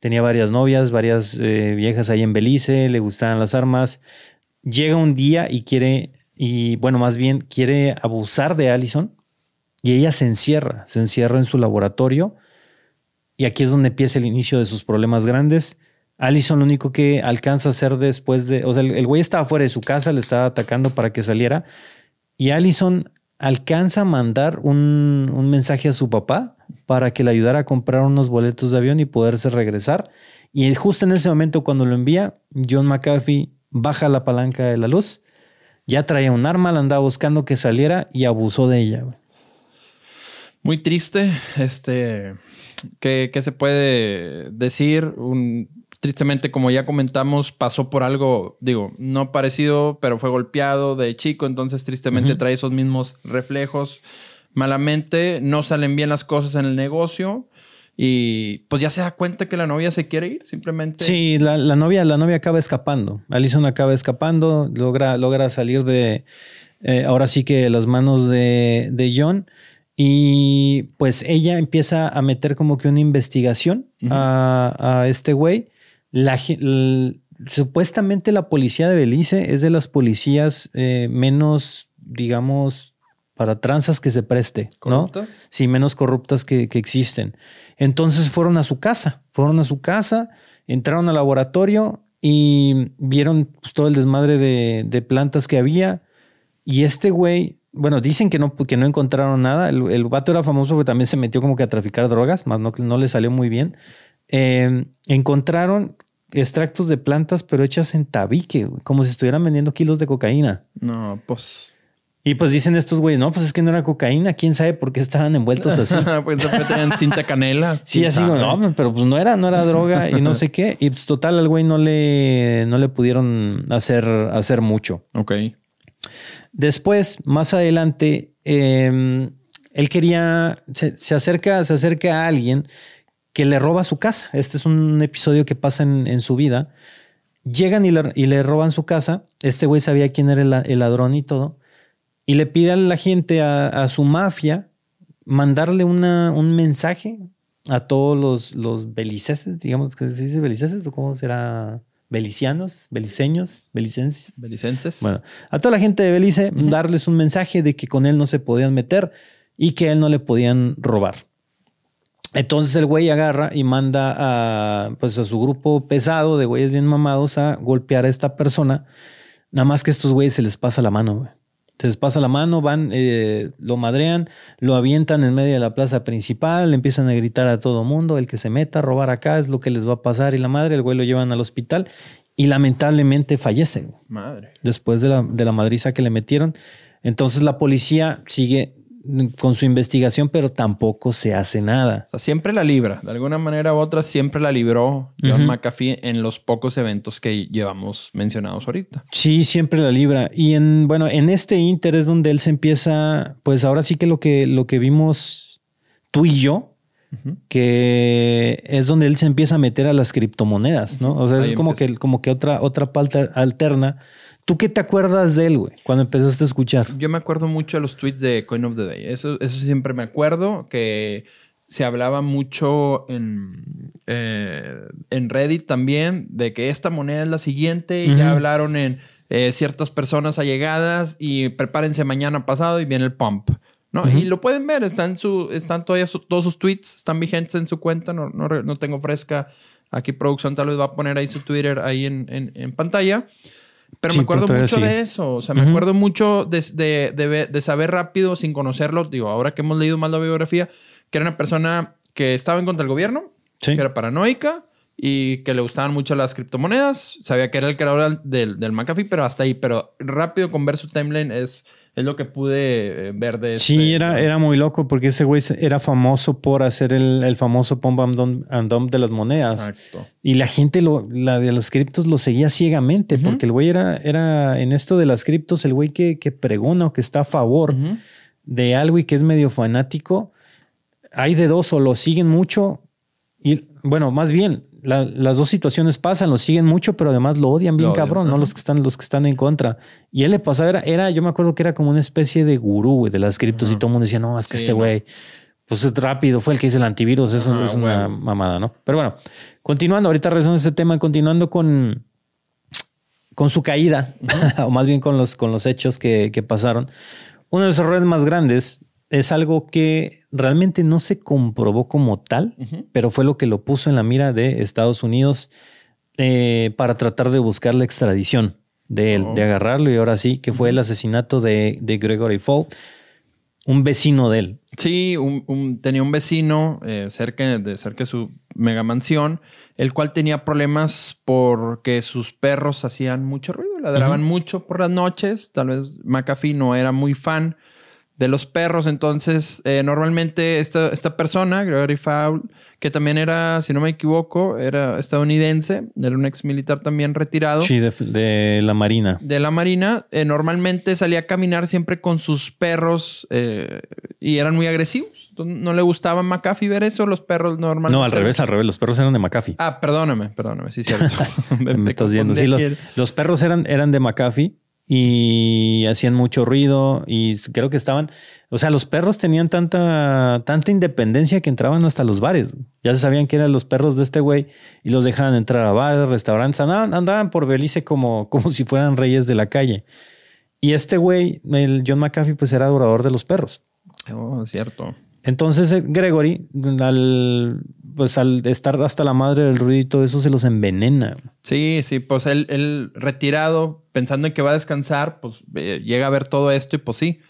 Tenía varias novias, varias eh, viejas ahí en Belice, le gustaban las armas llega un día y quiere, y bueno, más bien quiere abusar de Allison y ella se encierra, se encierra en su laboratorio y aquí es donde empieza el inicio de sus problemas grandes. Allison lo único que alcanza a hacer después de, o sea, el, güey estaba fuera de su casa, le estaba atacando para que saliera y Allison alcanza a mandar un, un mensaje a su papá para que le ayudara a comprar unos boletos de avión y poderse regresar. Y justo en ese momento cuando lo envía, John McAfee baja la palanca de la luz, ya traía un arma, la andaba buscando que saliera y abusó de ella. Muy triste, este, ¿qué, se puede decir? Un, tristemente, como ya comentamos, pasó por algo, digo, no parecido, pero fue golpeado de chico, entonces tristemente trae esos mismos reflejos. Malamente, no salen bien las cosas en el negocio y pues ya se da cuenta que la novia se quiere ir, simplemente. Sí, la, novia, la novia acaba escapando. Alison acaba escapando, logra, logra salir de eh, ahora sí que las manos de, de, John. Y pues ella empieza a meter como que una investigación a, este güey. La, supuestamente la policía de Belice es de las policías eh, menos, digamos, para tranzas que se preste, ¿no? Sí, menos corruptas que, existen. Entonces fueron a su casa, fueron a su casa, entraron al laboratorio y vieron pues, todo el desmadre de, plantas que había. Y este güey, bueno, dicen que no, que no encontraron nada. El, el vato era famoso porque también se metió como que a traficar drogas, más no, no le salió muy bien. Eh, encontraron extractos de plantas, pero hechas en tabique, como si estuvieran vendiendo kilos de cocaína. No, pues. Y pues dicen estos güeyes, no, pues es que no era cocaína, quién sabe por qué estaban envueltos así. pues tenían cinta canela. Sí, así, no, pero pues no era, no era droga y no sé qué. Y pues total, al güey no le, no le pudieron hacer, hacer mucho. Ok. Después, más adelante, em, él quería, se, acerca, se acerca a alguien que le roba su casa. Este es un episodio que pasa en, su vida. Llegan y le, y le, roban su casa. Este güey sabía quién era el ladrón y todo y le pide a la gente, a, su mafia, mandarle una, un mensaje a todos los, los beliceses, digamos que se dice beliceses, o cómo será, belicianos, beliceños, belicenses. Belicenses. Bueno, a toda la gente de Belice, darles un mensaje de que con él no se podían meter y que él no le podían robar. Entonces el güey agarra y manda a, pues a su grupo pesado de güeyes bien mamados a golpear a esta persona. Nada más que a estos güeyes se les pasa la mano, güey se les pasa la mano, van, eh, lo madrean, lo avientan en medio de la plaza principal, empiezan a gritar a todo mundo, el que se meta a robar acá es lo que les va a pasar y la madre, el güey lo llevan al hospital y lamentablemente fallece. Madre. Después de la, de la madriza que le metieron. Entonces la policía sigue con su investigación, pero tampoco se hace nada. O sea, siempre la libra. De alguna manera u otra, siempre la libró John McAfee en los pocos eventos que llevamos mencionados ahorita. Sí, siempre la libra. Y en, bueno, en este Inter es donde él se empieza, pues ahora sí que lo que, lo que vimos tú y yo, que es donde él se empieza a meter a las criptomonedas, ¿no? O sea, es como que, como que otra, otra parte alterna ¿Tú qué te acuerdas de él, güey, cuando empezaste a escuchar? Yo me acuerdo mucho de los tweets de Coin of the Day. Eso, eso siempre me acuerdo, que se hablaba mucho en, eh, en Reddit también de que esta moneda es la siguiente y ya hablaron en eh, ciertas personas allegadas y prepárense mañana pasado y viene el pump. ¿no? Y lo pueden ver, están, su, están todavía todos sus tweets, están vigentes en su cuenta, no, no, no, tengo fresca. Aquí producción tal vez va a poner ahí su Twitter ahí en, en, en pantalla. Pero me acuerdo mucho de eso. O sea, me acuerdo mucho de, saber rápido, sin conocerlo. Digo, ahora que hemos leído más la biografía, que era una persona que estaba en contra del gobierno, que era paranoica y que le gustaban mucho las criptomonedas. Sabía que era el creador del, del McAfee, pero hasta ahí. Pero rápido con ver su timeline es es lo que pude eh, ver de Sí, este, era, era muy loco porque ese güey era famoso por hacer el, famoso pump and dump, de las monedas. Exacto. Y la gente, lo, la de los criptos, lo seguía ciegamente porque el güey era, era en esto de las criptos, el güey que, que pregona o que está a favor de algo y que es medio fanático. Hay de dos, o lo siguen mucho y, bueno, más bien, las dos situaciones pasan, lo siguen mucho, pero además lo odian bien cabrón, ¿no? Los que están, los que están en contra. Y él le pasaba, era, yo me acuerdo que era como una especie de gurú de las criptos y todo el mundo decía, no, es que este güey, pues es rápido, fue el que hizo el antivirus, eso es una mamada, ¿no? Pero bueno, continuando, ahorita regresando a ese tema, continuando con, con su caída, o más bien con los, con los hechos que, que pasaron. Uno de los errores más grandes es algo que realmente no se comprobó como tal, pero fue lo que lo puso en la mira de Estados Unidos eh, para tratar de buscar la extradición de él, de oh. agarrarlo y ahora sí, que fue el asesinato de, Gregory Fall, un vecino de él. Sí, tenía un vecino eh, cerca, de, cerca de su mega mansión, el cual tenía problemas porque sus perros hacían mucho ruido, ladraban mucho por las noches, tal vez McAfee no era muy fan de los perros. Entonces, eh, normalmente esta, esta persona, Gregory Fowl, que también era, si no me equivoco, era estadounidense, era un ex militar también retirado. Sí, de, la Marina. De la Marina. Eh, normalmente salía a caminar siempre con sus perros eh, y eran muy agresivos. ¿No le gustaba a McAfee ver eso? Los perros normalmente. No, al revés, al revés. Los perros eran de McAfee. Ah, perdóname, perdóname. Sí, cierto. me, estás viendo. Sí, los, los, perros eran, eran de McAfee y hacían mucho ruido y creo que estaban, o sea, los perros tenían tanta, tanta independencia que entraban hasta los bares. Ya se sabían que eran los perros de este güey y los dejaban entrar a bares, restaurantes, andaban, por Belice como, como si fueran reyes de la calle. Y este güey, el John McAfee, pues era adorador de los perros. Oh, cierto. Entonces eh, Gregory, al, pues al estar hasta la madre del ruido y todo eso, se los envenena. Sí, sí, pues él, retirado, pensando en que va a descansar, pues eh, llega a ver todo esto y pues sí.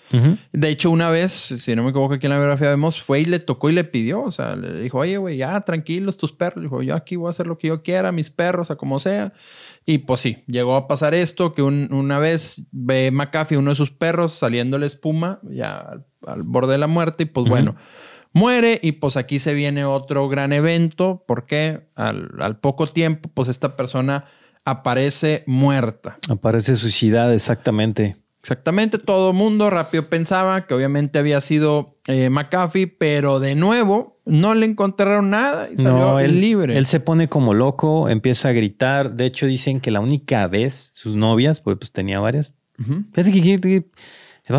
De hecho, una vez, si no me equivoco aquí en la biografía vemos, fue y le tocó y le pidió, o sea, le dijo, oye, güey, ya tranquilos tus perros. Dijo, yo aquí voy a hacer lo que yo quiera, mis perros, a como sea. Y pues sí, llegó a pasar esto, que una vez ve McAfee, uno de sus perros, saliendo la espuma, ya al, borde de la muerte, y pues bueno, muere y pues aquí se viene otro gran evento, porque al, al poco tiempo, pues esta persona aparece muerta. Aparece suicidada, exactamente. Exactamente, todo mundo rápido pensaba que obviamente había sido eh, McAfee, pero de nuevo no le encontraron nada y salió él, libre. Él se pone como loco, empieza a gritar. De hecho, dicen que la única vez sus novias, pues, pues tenía varias. Fíjate que,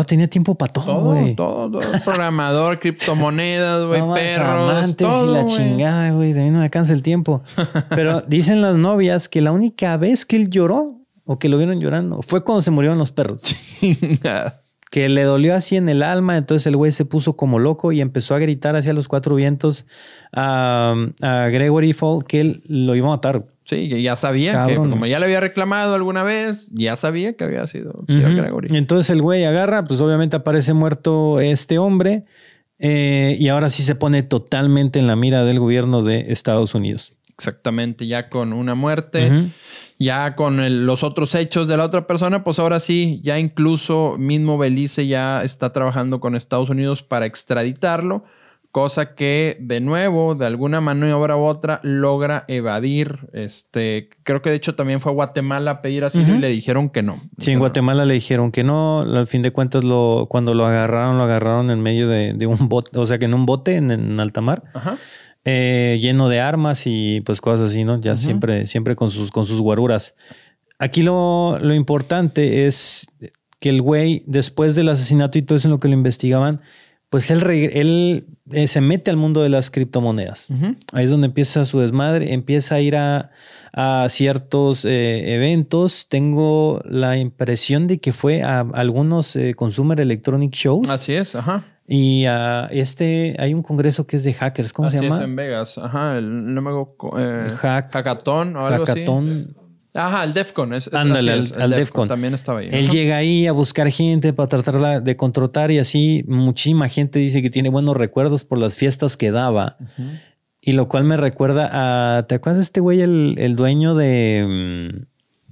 tenía tiempo para todo, güey. Todo, todo, Programador, criptomonedas, güey, perros. Amantes y la chingada, güey. De mí no me cansa el tiempo. Pero dicen las novias que la única vez que él lloró o que lo vieron llorando. Fue cuando se murieron los perros. Que le dolió así en el alma, entonces el güey se puso como loco y empezó a gritar hacia los cuatro vientos a, Gregory Fall que él lo iba a matar. Sí, ya sabía que como ya le había reclamado alguna vez, ya sabía que había sido el señor Gregory. Entonces el güey agarra, pues obviamente aparece muerto este hombre eh, y ahora sí se pone totalmente en la mira del gobierno de Estados Unidos. Exactamente, ya con una muerte, ya con los otros hechos de la otra persona, pues ahora sí, ya incluso mismo Belice ya está trabajando con Estados Unidos para extraditarlo cosa que de nuevo, de alguna maniobra u otra, logra evadir. Este, creo que de hecho también fue a Guatemala a pedir asilo y le dijeron que no. Sí, en Guatemala le dijeron que no. Al fin de cuentas, lo, cuando lo agarraron, lo agarraron en medio de, un bote, o sea que en un bote en, alta mar. Eh, lleno de armas y pues cosas así, ¿no? Ya siempre, siempre con sus, con sus guaruras. Aquí lo, lo importante es que el güey, después del asesinato y todo eso en lo que lo investigaban, pues él, él eh, se mete al mundo de las criptomonedas. Ahí es donde empieza su desmadre, empieza a ir a, ciertos eh, eventos. Tengo la impresión de que fue a algunos eh, Consumer Electronic Shows. Así es, ajá. Y a este, hay un congreso que es de hackers, ¿cómo se llama? Es en Vegas, ajá, el, no me hago, Hack, hackathon o algo hackathon, Ajá, el DEFCON. Es, Ándale, al, DEFCON. También estaba ahí. Él llega ahí a buscar gente para tratar de contratar y así muchísima gente dice que tiene buenos recuerdos por las fiestas que daba. Y lo cual me recuerda a... ¿Te acuerdas de este güey, el, dueño de... Mm,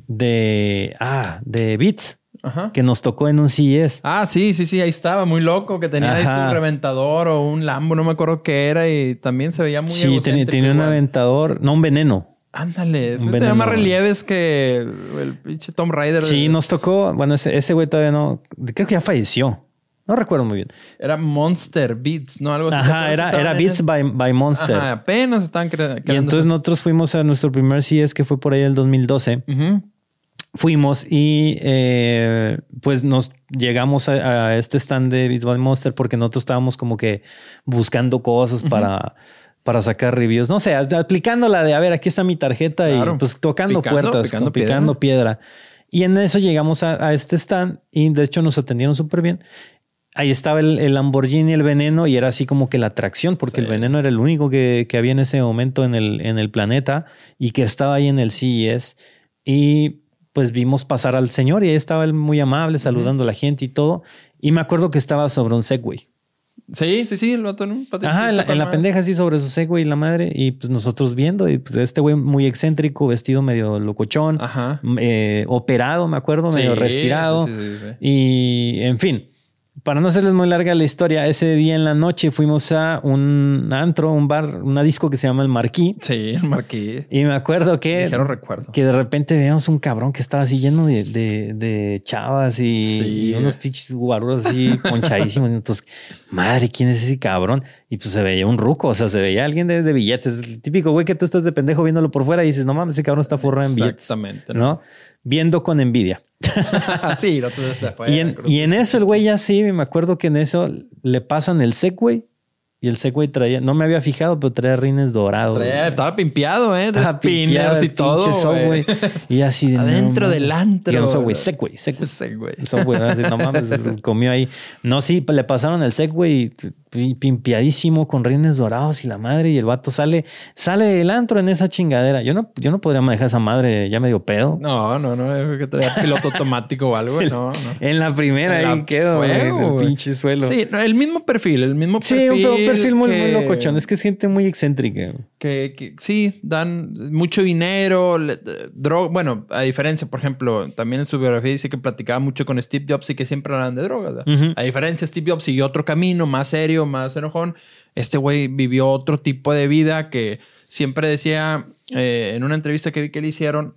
de... Ah, de Beats. Ajá. que nos tocó en un CES. Ah, sí, sí, sí, ahí estaba, muy loco, que tenía ahí su reventador o un Lambo, no me acuerdo qué era, y también se veía muy Sí, tenía, tenía un aventador, no un veneno. Ándale, ese te más relieves que el pinche Tom Raider. Sí, nos tocó. Bueno, ese, güey todavía no. Creo que ya falleció. No recuerdo muy bien. Era Monster Beats, ¿no? Algo así. Ajá, era, era Beats by, by, Monster. Ajá, apenas estaban creando. Y entonces nosotros fuimos a nuestro primer CES que fue por ahí el 2012. Fuimos y eh, pues nos llegamos a, este stand de by Monster porque nosotros estábamos como que buscando cosas para para sacar reviews. No sé, aplicándola de, a ver, aquí está mi tarjeta y pues tocando puertas, picando, piedra. Y en eso llegamos a, este stand y de hecho nos atendieron súper bien. Ahí estaba el, el, Lamborghini, el veneno, y era así como que la atracción, porque el veneno era el único que, que, había en ese momento en el, en el planeta y que estaba ahí en el CES. Y pues vimos pasar al señor y ahí estaba él muy amable, saludando a la gente y todo. Y me acuerdo que estaba sobre un Segway. Sí, sí, sí, el vato en Ajá, en la, pendeja así sobre su Segway y la madre. Y pues nosotros viendo, y pues este güey muy excéntrico, vestido medio locochón, eh, operado, me acuerdo, medio retirado. y en fin. Para no hacerles muy larga la historia, ese día en la noche fuimos a un antro, un bar, una disco que se llama El Marquí. Sí, El Marquí. Y me acuerdo que, recuerdo. que de repente veíamos un cabrón que estaba así lleno de, de, chavas y, unos pinches guaruras así ponchadísimos. Entonces, madre, ¿quién es ese cabrón? Y pues se veía un ruco, o sea, se veía alguien de, billetes. El típico güey que tú estás de pendejo viéndolo por fuera y dices, no mames, ese cabrón está forrado en billetes. Exactamente. ¿no? Viendo con envidia. sí, no, y, en, y en eso el güey ya sí, me acuerdo que en eso le pasan el Segway y el Segway traía, no me había fijado, pero traía rines dorados. estaba pimpeado, ¿eh? De spinners y todo. Güey. Y así de Adentro del antro. Y un Segway, Segway, Segway. Segway. no mames, comió ahí. No, sí, le pasaron el Segway pimpiadísimo con rines dorados y la madre y el vato sale sale del antro en esa chingadera. Yo no yo no podría manejar esa madre ya medio pedo. No, no, no, es que traía piloto automático o algo, no, no. En la primera ahí quedo, en el pinche suelo. Sí, el mismo perfil, el mismo perfil. Sí, un perfil muy, muy locochón, es que es gente muy excéntrica. Que, sí, dan mucho dinero, droga, bueno, a diferencia, por ejemplo, también en su biografía dice que platicaba mucho con Steve Jobs y que siempre hablan de drogas. A diferencia, Steve Jobs siguió otro camino más serio más enojón. Este güey vivió otro tipo de vida que siempre decía eh, en una entrevista que vi que le hicieron,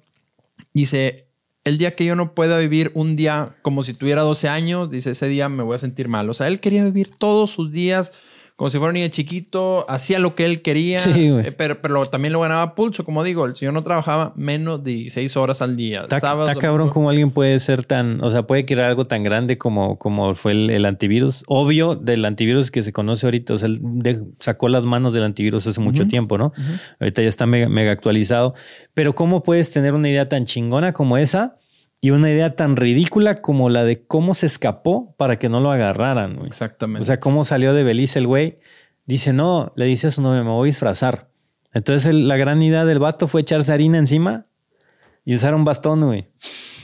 dice, el día que yo no pueda vivir un día como si tuviera 12 años, dice, ese día me voy a sentir mal. O sea, él quería vivir todos sus días como si fuera un niño chiquito, hacía lo que él quería, eh, pero, pero también lo ganaba pulso, como digo, el señor no trabajaba menos de seis horas al día. Está, cabrón como alguien puede ser tan, o sea, puede crear algo tan grande como, como fue el, antivirus. Obvio, del antivirus que se conoce ahorita, o sea, él sacó las manos del antivirus hace mucho tiempo, ¿no? Ahorita ya está mega, mega actualizado, pero ¿cómo puedes tener una idea tan chingona como esa? Y una idea tan ridícula como la de cómo se escapó para que no lo agarraran. Exactamente. O sea, cómo salió de Belice el güey. Dice, no, le dice a su novia, me voy a disfrazar. Entonces la gran idea del vato fue echarse harina encima y usar un bastón, güey.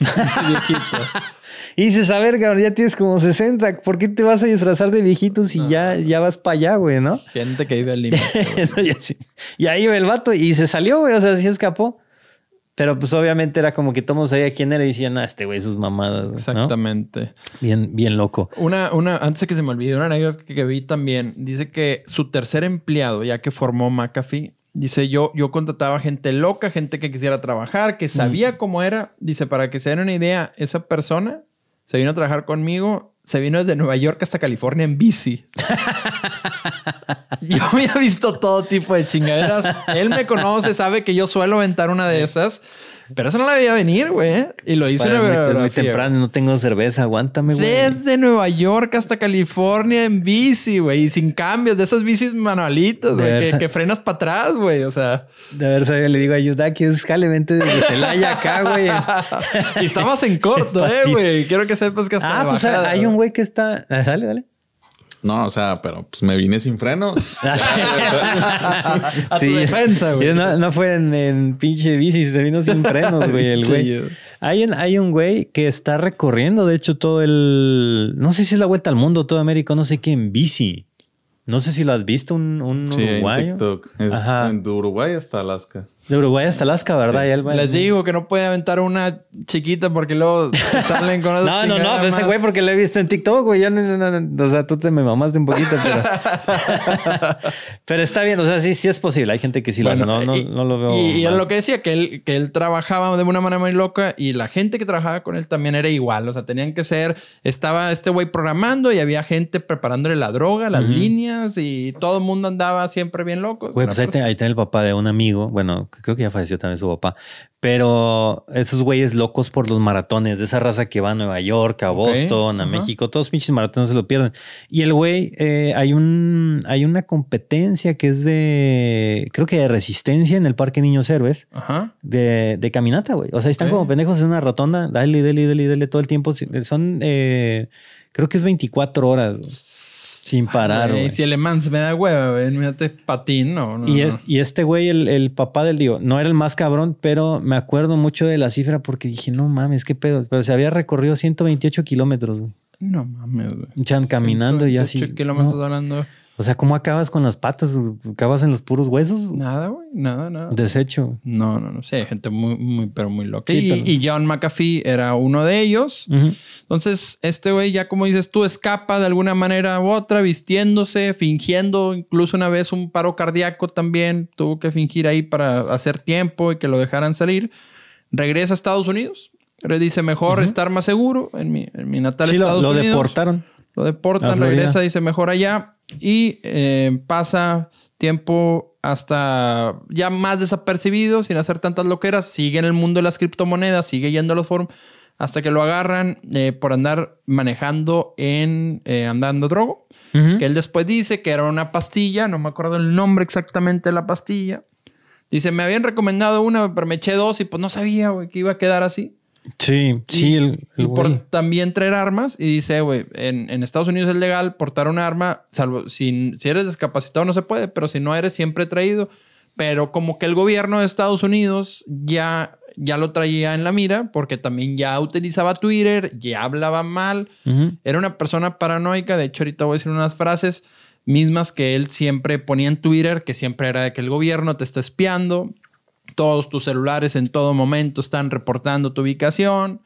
viejito. Y dices, a ver, cabrón, ya tienes como 60. ¿Por qué te vas a disfrazar de viejito si ya, ya vas para allá, güey, no? Gente que vive al límite. y ahí va el vato y se salió, güey. O sea, sí escapó. Pero pues obviamente era como que todos sabía quién era y decían, ah, este güey, sus mamadas. Exactamente. Bien, bien loco. Una, una, antes de que se me olvide, una anécdota que, vi también, dice que su tercer empleado, ya que formó McAfee, dice yo, yo contrataba gente loca, gente que quisiera trabajar, que sabía cómo era. Dice, para que se den una idea, esa persona se vino a trabajar conmigo, se vino desde Nueva York hasta California en bici. yo había visto todo tipo de chingaderas. Él me conoce, sabe que yo suelo aventar una de esas. Pero eso no la veía venir, güey. Y lo hice en muy temprano, no tengo cerveza, aguántame, güey. Desde Nueva York hasta California en bici, güey. Y sin cambios, de esas bicis manualitas, güey. Que, frenas para atrás, güey. O sea. De ver, le digo a que es jale, vente desde Celaya acá, güey. y estabas en corto, eh, güey. Quiero que sepas que hasta Ah, pues hay un güey que está... Ah, dale, dale. No, o sea, pero pues me vine sin freno. a tu defensa, güey. No, fue en, pinche bici, se vino sin frenos, güey, el güey. Hay un, hay un güey que está recorriendo, de hecho, todo el. No sé si es la vuelta al mundo, todo América, no sé qué, en bici. No sé si lo has visto, un, un sí, En TikTok. Es de Uruguay hasta Alaska. De Uruguay hasta Alaska, ¿verdad? Les digo que no puede aventar una chiquita porque luego salen con No, no, no, ese güey porque lo he visto en TikTok, güey. o sea, tú te me mamaste un poquito, pero. pero está bien, o sea, sí, sí es posible. Hay gente que sí lo hace, no, no, no, lo veo. Y, era lo que decía, que él, que él trabajaba de una manera muy loca y la gente que trabajaba con él también era igual. O sea, tenían que ser. Estaba este güey programando y había gente preparándole la droga, las líneas y todo el mundo andaba siempre bien loco. Güey, pues ahí, ahí está el papá de un amigo, bueno, creo que ya falleció también su papá, pero esos güeyes locos por los maratones, de esa raza que va a Nueva York, a Boston, a México, todos pinches maratones se lo pierden. Y el güey, eh, hay, un, hay una competencia que es de, creo que de resistencia en el Parque Niños Héroes, De, de caminata, güey. O sea, están como pendejos en una rotonda, dale, dale, dale, dale todo el tiempo. Son, eh, creo que es 24 horas. Sin parar, güey. Si el se me da hueva, güey. Mírate patín, no. y, y este güey, el, el, papá del digo, no era el más cabrón, pero me acuerdo mucho de la cifra porque dije, no mames, qué pedo. Pero se había recorrido 128 kilómetros, güey. No mames, güey. Chan caminando y así. kilómetros hablando. O sea, ¿cómo acabas con las patas? ¿Acabas en los puros huesos? Nada, güey. Nada, nada. Desecho. No, no, no. Sí, hay gente muy, muy, pero muy loca. y, John McAfee era uno de ellos. Entonces, este güey, ya como dices tú, escapa de alguna manera u otra, vistiéndose, fingiendo. Incluso una vez un paro cardíaco también. Tuvo que fingir ahí para hacer tiempo y que lo dejaran salir. Regresa a Estados Unidos. Pero dice, mejor estar más seguro en mi, en mi natal sí, Estados lo, Unidos. Lo deportaron. Lo deportan, regresa, dice, mejor allá y eh, pasa tiempo hasta ya más desapercibido, sin hacer tantas loqueras, sigue en el mundo de las criptomonedas, sigue yendo a los foros, hasta que lo agarran eh, por andar manejando en eh, andando drogo. Que él después dice que era una pastilla, no me acuerdo el nombre exactamente de la pastilla. Dice, me habían recomendado una, pero me eché dos y pues no sabía, que iba a quedar así. Sí, sí. El, y por también traer armas. Y dice, güey, en, Estados Unidos es legal portar un arma, salvo si, si eres discapacitado no se puede, pero si no eres siempre traído. Pero como que el gobierno de Estados Unidos ya, ya lo traía en la mira, porque también ya utilizaba Twitter, ya hablaba mal. Era una persona paranoica. De hecho, ahorita voy a decir unas frases mismas que él siempre ponía en Twitter, que siempre era de que el gobierno te está espiando todos tus celulares en todo momento están reportando tu ubicación.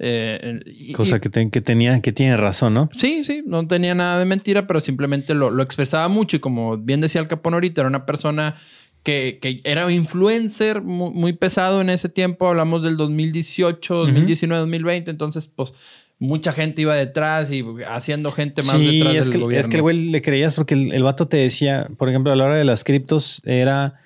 Eh, Cosa que, que, tenía, que tiene razón, ¿no? Sí, sí, no tenía nada de mentira, pero simplemente lo, expresaba mucho y como bien decía el Capón ahorita, era una persona que, que era influencer muy, pesado en ese tiempo, hablamos del 2018, 2019, 2020, entonces pues mucha gente iba detrás y haciendo gente más detrás es del que, gobierno. Es que el güey le creías porque el, el vato te decía, por ejemplo, a la hora de las criptos era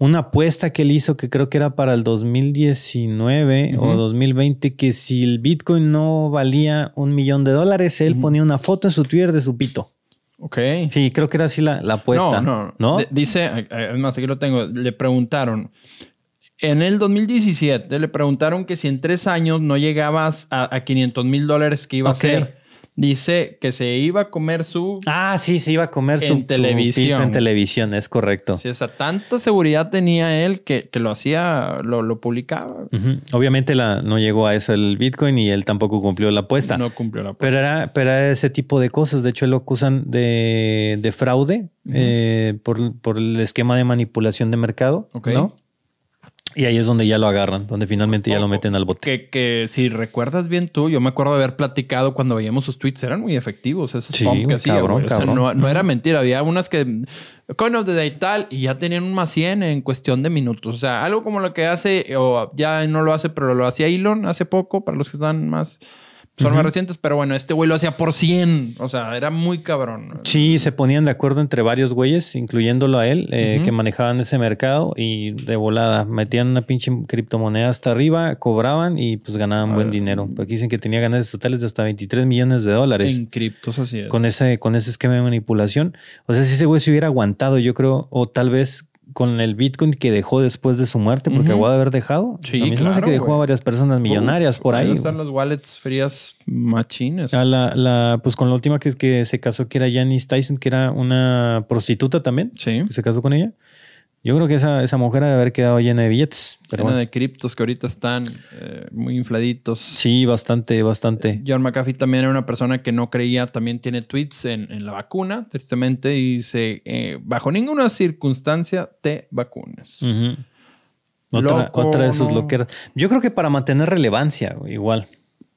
una apuesta que él hizo que creo que era para el 2019 o 2020 que si el Bitcoin no valía un millón de dólares, él ponía una foto en su Twitter de su pito. Ok. Sí, creo que era así la, apuesta. No, no. dice, además aquí lo tengo, le preguntaron, en el 2017 le preguntaron que si en tres años no llegabas a, 500 mil dólares, ¿qué iba a hacer? Dice que se iba a comer su... Ah, sí, se iba a comer su, televisión. en televisión, es correcto. Sí, o sea, tanta seguridad tenía él que, que lo hacía, lo, lo publicaba. Obviamente la, no llegó a eso el Bitcoin y él tampoco cumplió la apuesta. No cumplió la apuesta. Pero era, pero era ese tipo de cosas. De hecho, lo acusan de, de fraude eh, por, por, el esquema de manipulación de mercado. ¿no? Y ahí es donde ya lo agarran, donde finalmente ya lo meten al bote. Que, que si recuerdas bien tú, yo me acuerdo de haber platicado cuando veíamos sus tweets, eran muy efectivos esos sí, que hacía, no, era mentira, había unas que Coin of the Day tal y ya tenían un más 100 en cuestión de minutos. O sea, algo como lo que hace, o ya no lo hace, pero lo hacía Elon hace poco, para los que están más son más recientes, pero bueno, este güey lo hacía por 100. O sea, era muy cabrón. Sí, se ponían de acuerdo entre varios güeyes, incluyéndolo a él, eh, que manejaban ese mercado y de volada metían una pinche criptomoneda hasta arriba, cobraban y pues ganaban buen dinero. Porque dicen que tenía ganancias totales de hasta 23 millones de dólares. En criptos, así es. Con ese, con ese esquema de manipulación. O sea, si ese güey se hubiera aguantado, yo creo, o tal vez con el Bitcoin que dejó después de su muerte, porque uh de haber dejado. Sí, claro. que dejó a varias personas millonarias por ahí. están las wallets frías machines. A la, la, pues con la última que, que se casó, que era Janice Tyson, que era una prostituta también. Sí. se casó con ella. Yo creo que esa, esa mujer debe haber quedado llena de billetes. Pero llena de criptos que ahorita están eh, muy infladitos. Sí, bastante, bastante. Eh, John McAfee también era una persona que no creía, también tiene tweets en, en la vacuna, tristemente, y dice, eh, bajo ninguna circunstancia te vacunes. otra, otra, de sus loqueras. Yo creo que para mantener relevancia, igual.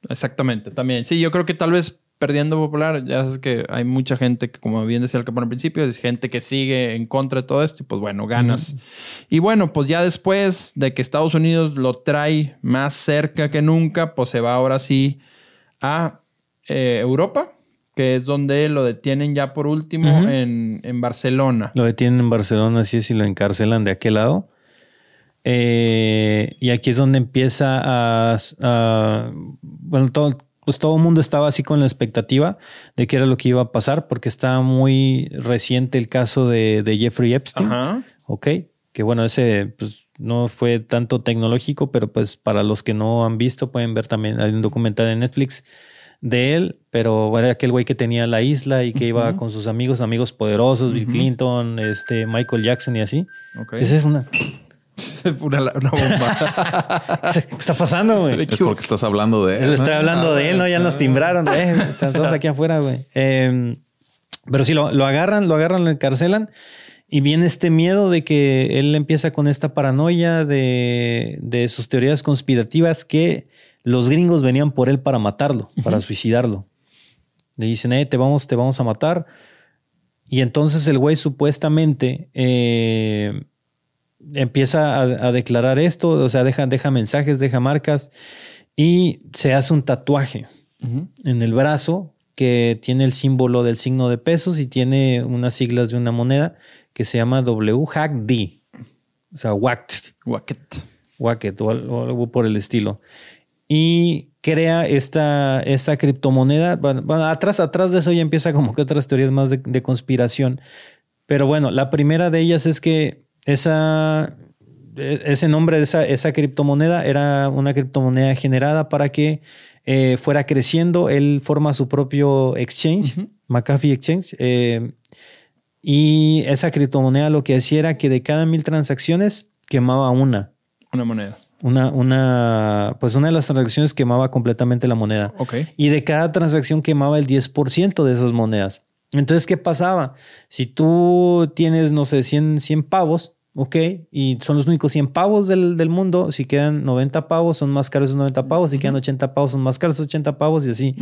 Exactamente, también. Sí, yo creo que tal vez perdiendo popular, ya sabes que hay mucha gente que, como bien decía el capón al principio, es gente que sigue en contra de todo esto y pues bueno, ganas. Y bueno, pues ya después de que Estados Unidos lo trae más cerca que nunca, pues se va ahora sí a eh, Europa, que es donde lo detienen ya por último en, Barcelona. Lo detienen en Barcelona, así es, y lo encarcelan de aquel lado. Eh, y aquí es donde empieza a, a bueno, todo, pues todo el mundo estaba así con la expectativa de qué era lo que iba a pasar, porque estaba muy reciente el caso de, Jeffrey Epstein. Ajá. Ok. Que bueno, ese pues, no fue tanto tecnológico, pero pues para los que no han visto, pueden ver también, hay un documental de Netflix de él, pero era aquel güey que tenía la isla y que iba con sus amigos, amigos poderosos, Bill Clinton, este, Michael Jackson y así. Okay. Esa es una una, bomba. ¿Qué está pasando, güey? Es porque estás hablando de él. Estoy hablando de él, ¿no? Ya nos timbraron, ¿eh? Están todos aquí afuera, güey. Em, pero sí, lo, agarran, lo agarran, lo encarcelan. Y viene este miedo de que él empieza con esta paranoia de, de sus teorías conspirativas que los gringos venían por él para matarlo, para suicidarlo. Le dicen, eh, te vamos, te vamos a matar. Y entonces el güey supuestamente eh, empieza a, declarar esto, o sea, deja, deja mensajes, deja marcas y se hace un tatuaje en el brazo que tiene el símbolo del signo de pesos y tiene unas siglas de una moneda que se llama WHACD, o sea, WACT. WACT. o, algo por el estilo. Y crea esta, esta criptomoneda. Bueno, atrás, atrás de eso ya empieza como que otras teorías más de conspiración. Pero bueno, la primera de ellas es que esa, e, ese nombre de esa, esa, criptomoneda era una criptomoneda generada para que eh, fuera creciendo. Él forma su propio exchange, McAfee Exchange. Eh, y esa criptomoneda lo que hacía era que de cada mil transacciones quemaba una. Una moneda. Una, una, pues una de las transacciones quemaba completamente la moneda. Y de cada transacción quemaba el 10% de esas monedas. Entonces, ¿qué pasaba? Si tú tienes, no sé, 100, 100 pavos, ok, y son los únicos 100 pavos del, del, mundo, si quedan 90 pavos, son más caros esos 90 pavos, si quedan 80 pavos, son más caros esos 80 pavos y así.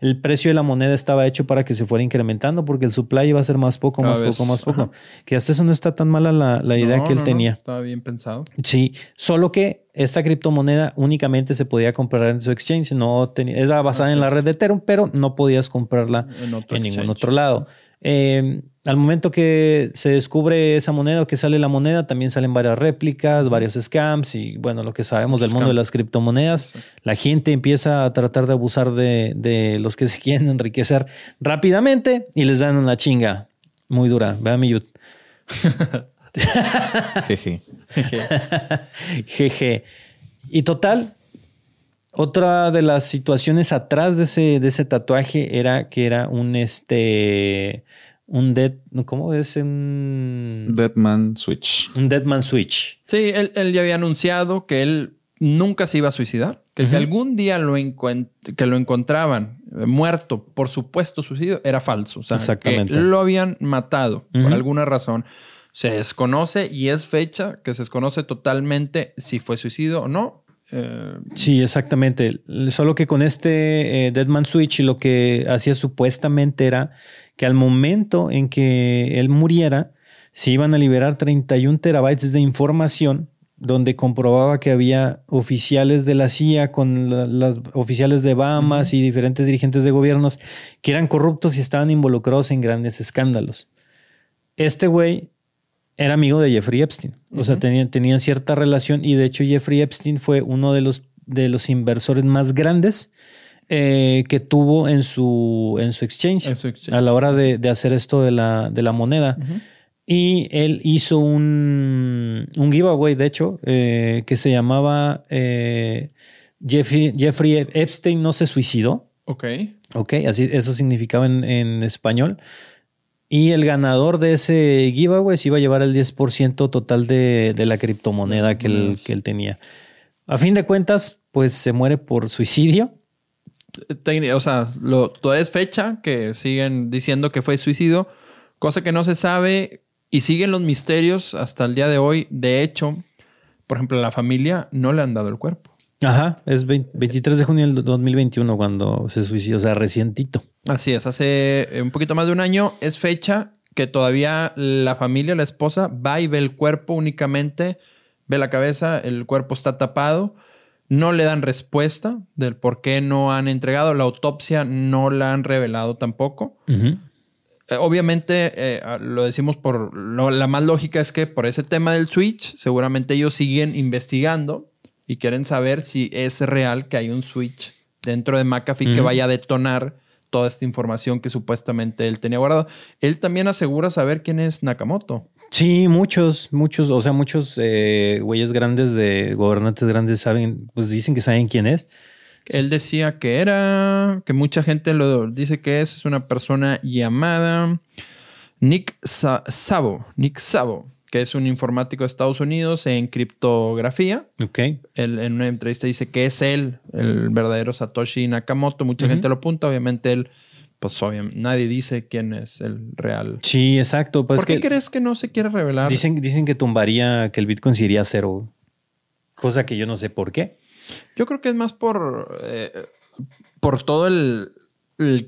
El precio de la moneda estaba hecho para que se fuera incrementando porque el supply iba a ser más poco, más poco, más poco. Que hasta eso no está tan mala la, la idea que él tenía. estaba bien pensado. Sí, solo que esta criptomoneda únicamente se podía comprar en su exchange, no tenía, era basada en la red de Ethereum, pero no podías comprarla en, ningún otro lado. Eh, al momento que se descubre esa moneda o que sale la moneda, también salen varias réplicas, varios scams y bueno, lo que sabemos del mundo de las criptomonedas. La gente empieza a tratar de abusar de, los que se quieren enriquecer rápidamente y les dan una chinga muy dura. Vean mi YouTube. Jeje. Jeje. Y total, otra de las situaciones atrás de ese, de ese tatuaje era que era un este un dead, ¿cómo es? Un Deadman Switch. Un Deadman Switch. Sí, él, ya había anunciado que él nunca se iba a suicidar. Que si algún día lo, que lo encontraban eh, muerto por supuesto suicidio, era falso. O sea, Exactamente. que lo habían matado por alguna razón. Se desconoce y es fecha que se desconoce totalmente si fue suicidio o no. Eh, sí, exactamente. Solo que con este eh, Deadman Switch lo que hacía supuestamente era que al momento en que él muriera, se iban a liberar 31 terabytes de información donde comprobaba que había oficiales de la CIA con los oficiales de Bahamas y diferentes dirigentes de gobiernos que eran corruptos y estaban involucrados en grandes escándalos. Este güey era amigo de Jeffrey Epstein, o sea, tenían, tenían, cierta relación y de hecho Jeffrey Epstein fue uno de los, de los inversores más grandes eh, que tuvo en su, en su, exchange, a la hora de, hacer esto de la, de la moneda. Y él hizo un, un giveaway, de hecho, eh, que se llamaba eh, Jeffrey, Jeffrey, Epstein no se suicidó. Ok. Ok, así eso significaba en, español. Y el ganador de ese giveaway se iba a llevar el 10% total de, de, la criptomoneda que él, que él tenía. A fin de cuentas, pues se muere por suicidio o sea, lo, todavía es fecha que siguen diciendo que fue suicidio, cosa que no se sabe y siguen los misterios hasta el día de hoy. De hecho, por ejemplo, a la familia no le han dado el cuerpo. Ajá, es 23 de junio del 2021 cuando se suicidó, o sea, recientito. Así es, hace un poquito más de un año es fecha que todavía la familia, la esposa, va y ve el cuerpo únicamente, ve la cabeza, el cuerpo está tapado no le dan respuesta del por qué no han entregado. La autopsia no la han revelado tampoco. Eh, obviamente, eh, lo decimos por la más lógica es que por ese tema del switch, seguramente ellos siguen investigando y quieren saber si es real que hay un switch dentro de McAfee que vaya a detonar toda esta información que supuestamente él tenía guardado. Él también asegura saber quién es Nakamoto. Sí, muchos, muchos, o sea, muchos eh, güeyes grandes de gobernantes grandes saben, pues dicen que saben quién es. Él decía que era, que mucha gente lo dice que es, es una persona llamada Nick Sabo, Nick Sabo, que es un informático de Estados Unidos en criptografía. Ok. Él en una entrevista dice que es él, el verdadero Satoshi Nakamoto. Mucha gente lo apunta, obviamente él pues obviamente nadie dice quién es el real. Sí, exacto. Pues ¿Por qué crees que no se quiere revelar? Dicen, dicen que tumbaría, que el Bitcoin se iría a cero. Cosa que yo no sé por qué. Yo creo que es más por, eh, por todo el,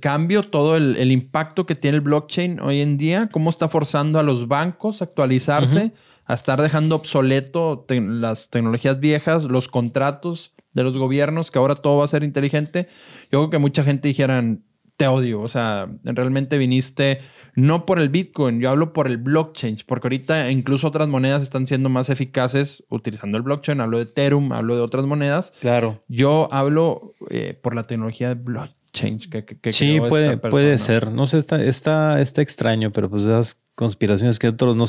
cambio, todo el, impacto que tiene el blockchain hoy en día, cómo está forzando a los bancos a actualizarse, a estar dejando obsoleto las tecnologías viejas, los contratos de los gobiernos, que ahora todo va a ser inteligente. Yo creo que mucha gente dijeran, te odio. O sea, realmente viniste no por el Bitcoin, yo hablo por el blockchain, porque ahorita incluso otras monedas están siendo más eficaces utilizando el blockchain. Hablo de Ethereum, hablo de otras monedas. Claro. Yo hablo eh, por la tecnología de blockchain. Que, sí, puede, puede ser. No sé, está, está, está extraño, pero pues esas conspiraciones que otros no,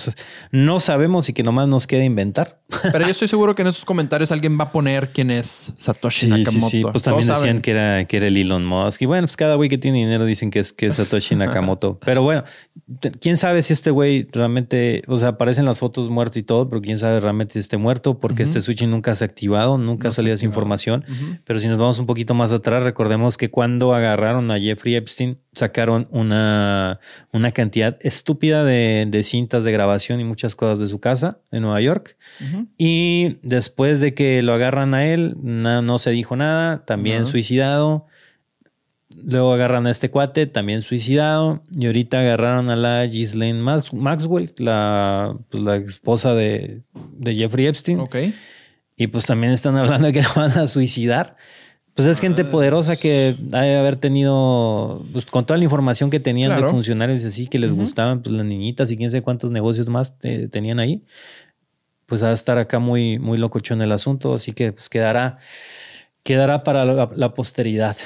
no sabemos y que nomás nos queda inventar. Pero yo estoy seguro que en esos comentarios alguien va a poner quién es Satoshi Nakamoto. Sí, sí, pues también decían que era, que era el Elon Musk. Y bueno, pues cada güey que tiene dinero dicen que es, que es Satoshi Nakamoto. pero bueno, quién sabe si este güey realmente, o sea, aparecen las fotos muerto y todo, pero quién sabe realmente si esté muerto, porque este switch nunca se ha activado, nunca ha salido esa información. Pero si nos vamos un poquito más atrás, recordemos que cuando agarraron a Jeffrey Epstein, sacaron una, una cantidad estúpida de, de, cintas de grabación y muchas cosas de su casa en Nueva York. Y después de que lo agarran a él, no, se dijo nada, también suicidado. Luego agarran a este cuate, también suicidado. Y ahorita agarraron a la Ghislaine Maxwell, la, pues, la esposa de, de, Jeffrey Epstein. Y pues también están hablando de que la van a suicidar. Pues es gente ah, poderosa que debe haber tenido, pues, con toda la información que tenían de funcionarios así, que les gustaban pues, las niñitas y quién sabe cuántos negocios más eh, tenían ahí. Pues va a estar acá muy, muy locochón el asunto, así que pues quedará, quedará para la, posteridad.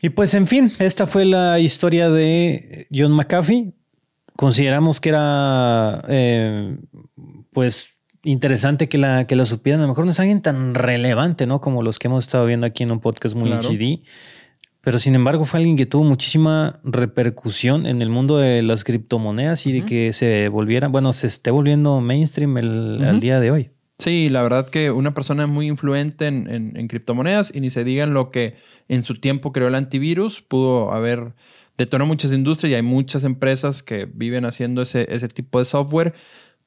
Y pues en fin, esta fue la historia de John McAfee. Consideramos que era, eh, pues, interesante que la, que la supieran. A lo mejor no es alguien tan relevante, ¿no? Como los que hemos estado viendo aquí en un podcast muy HD. Pero sin embargo fue alguien que tuvo muchísima repercusión en el mundo de las criptomonedas y de que se volviera, bueno, se esté volviendo mainstream el, al día de hoy. Sí, la verdad que una persona muy influente en, criptomonedas y ni se digan lo que en su tiempo creó el antivirus, pudo haber detonado muchas industrias y hay muchas empresas que viven haciendo ese, ese tipo de software.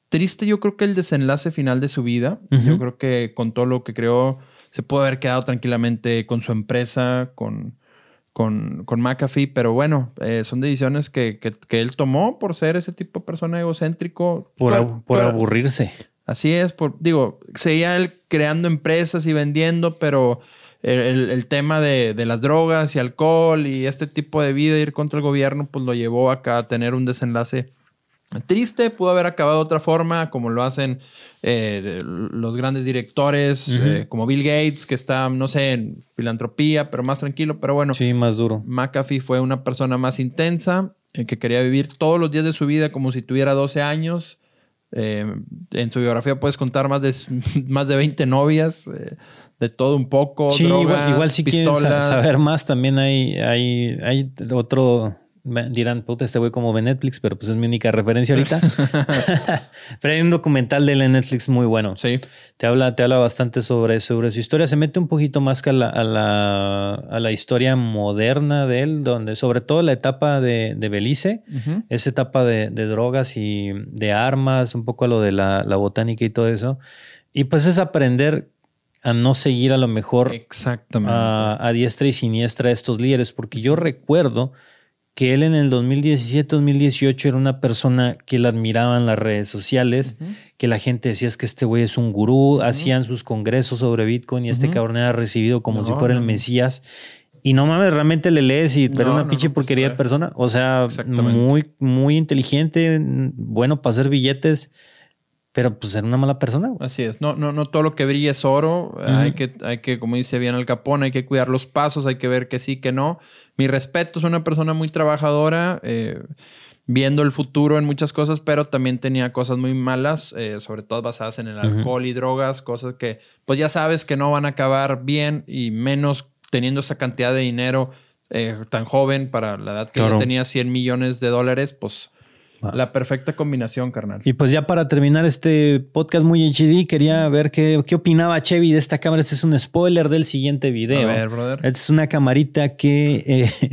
Triste yo creo que el desenlace final de su vida, yo creo que con todo lo que creó se pudo haber quedado tranquilamente con su empresa, con con, con McAfee, pero bueno, eh, son decisiones que, que, él tomó por ser ese tipo de persona egocéntrico. Por, por, aburrirse. Así es, por, digo, seguía él creando empresas y vendiendo, pero el, el tema de, de, las drogas y alcohol y este tipo de vida, ir contra el gobierno, pues lo llevó acá a tener un desenlace Triste, pudo haber acabado de otra forma, como lo hacen eh, los grandes directores, eh, como Bill Gates, que está, no sé, en filantropía, pero más tranquilo, pero bueno. Sí, más duro. McAfee fue una persona más intensa, eh, que quería vivir todos los días de su vida como si tuviera 12 años. en su biografía puedes contar más de, más de 20 novias, de todo un poco. Sí, igual, si quieres saber más, también hay, hay, hay otro dirán, puta, este güey como ve Netflix, pero pues es mi única referencia ahorita. pero hay un documental de él en Netflix muy bueno. Sí. Te habla, te habla bastante sobre, sobre su historia. Se mete un poquito más que a la, a la, a la historia moderna de él, donde sobre todo la etapa de, de Belice, esa etapa de, de, drogas y de armas, un poco a lo de la, la botánica y todo eso. Y pues es aprender a no seguir a lo mejor Exactamente. A, a diestra y siniestra a estos líderes, porque yo recuerdo que él en el 2017-2018 era una persona que la admiraba en las redes sociales, que la gente decía es que este güey es un gurú, hacían sus congresos sobre Bitcoin y este cabrón era recibido como si fuera el Mesías. Y no mames, realmente le lees y pero una pinche pues, porquería de persona. O sea, muy, muy inteligente, bueno para hacer billetes pero pues era una mala persona. Así es. No, no, no todo lo que brilla es oro. Hay que, hay que, como dice bien Al Capone, hay que cuidar los pasos, hay que ver que sí, que no. Mi respeto, es una persona muy trabajadora, eh, viendo el futuro en muchas cosas, pero también tenía cosas muy malas, eh, sobre todo basadas en el alcohol y drogas, cosas que pues ya sabes que no van a acabar bien y menos teniendo esa cantidad de dinero eh, tan joven para la edad que yo tenía 100 millones de dólares, pues la perfecta combinación, carnal. Y pues ya para terminar este podcast muy HD, quería ver qué, qué opinaba Chevy de esta cámara. Este es un spoiler del siguiente video. A ver, brother. Esta es una camarita que, eh,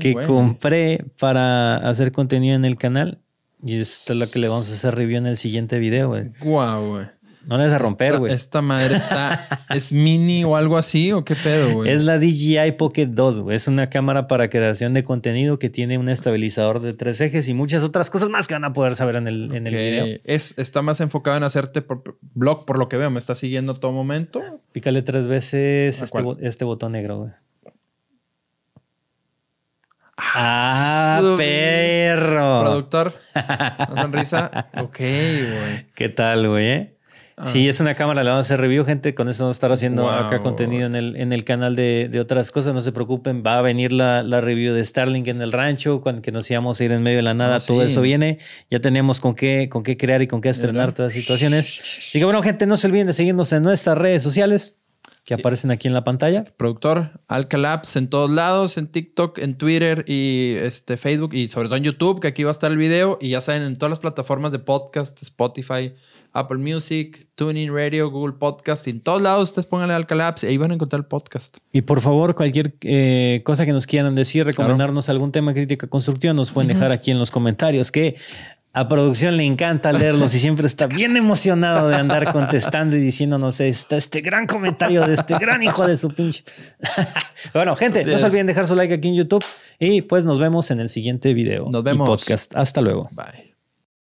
que compré para hacer contenido en el canal. Y esta es la que le vamos a hacer review en el siguiente video, güey. Guau, güey. No le vas a romper, güey. Esta, madre está. ¿Es mini o algo así? ¿O qué pedo, güey? Es la DJI Pocket 2, güey. Es una cámara para creación de contenido que tiene un estabilizador de tres ejes y muchas otras cosas más que van a poder saber en el, en el video. Es, está más enfocado en hacerte por blog, por lo que veo. ¿Me está siguiendo todo momento? Pícale tres veces este, este, botón negro, güey. Ah, ah perro. Productor. Una sonrisa. ok, güey. ¿Qué tal, güey? Eh? Sí, ah. es una cámara, le vamos a hacer review, gente. Con eso vamos a estar haciendo acá contenido en el, en el canal de, de, otras cosas. No se preocupen, va a venir la, la, review de Starlink en el rancho, cuando que nos íbamos a ir en medio de la nada. Ah, todo eso viene. Ya tenemos con qué, con qué crear y con qué estrenar todas las situaciones. Así que bueno, gente, no se olviden de seguirnos en nuestras redes sociales que aparecen aquí en la pantalla. Productor, Alcalabs en todos lados, en TikTok, en Twitter y este Facebook y sobre todo en YouTube, que aquí va a estar el video y ya saben en todas las plataformas de podcast, Spotify, Apple Music, Tuning Radio, Google Podcast, en todos lados ustedes pónganle Alcalabs y ahí van a encontrar el podcast. Y por favor, cualquier eh, cosa que nos quieran decir, recomendarnos algún tema crítica constructiva, nos pueden dejar aquí en los comentarios que a producción le encanta leerlos y siempre está bien emocionado de andar contestando y diciéndonos está este gran comentario de este gran hijo de su pinche. bueno, gente, no se olviden dejar su like aquí en YouTube y pues nos vemos en el siguiente video. Nos vemos. podcast. Hasta luego. Bye.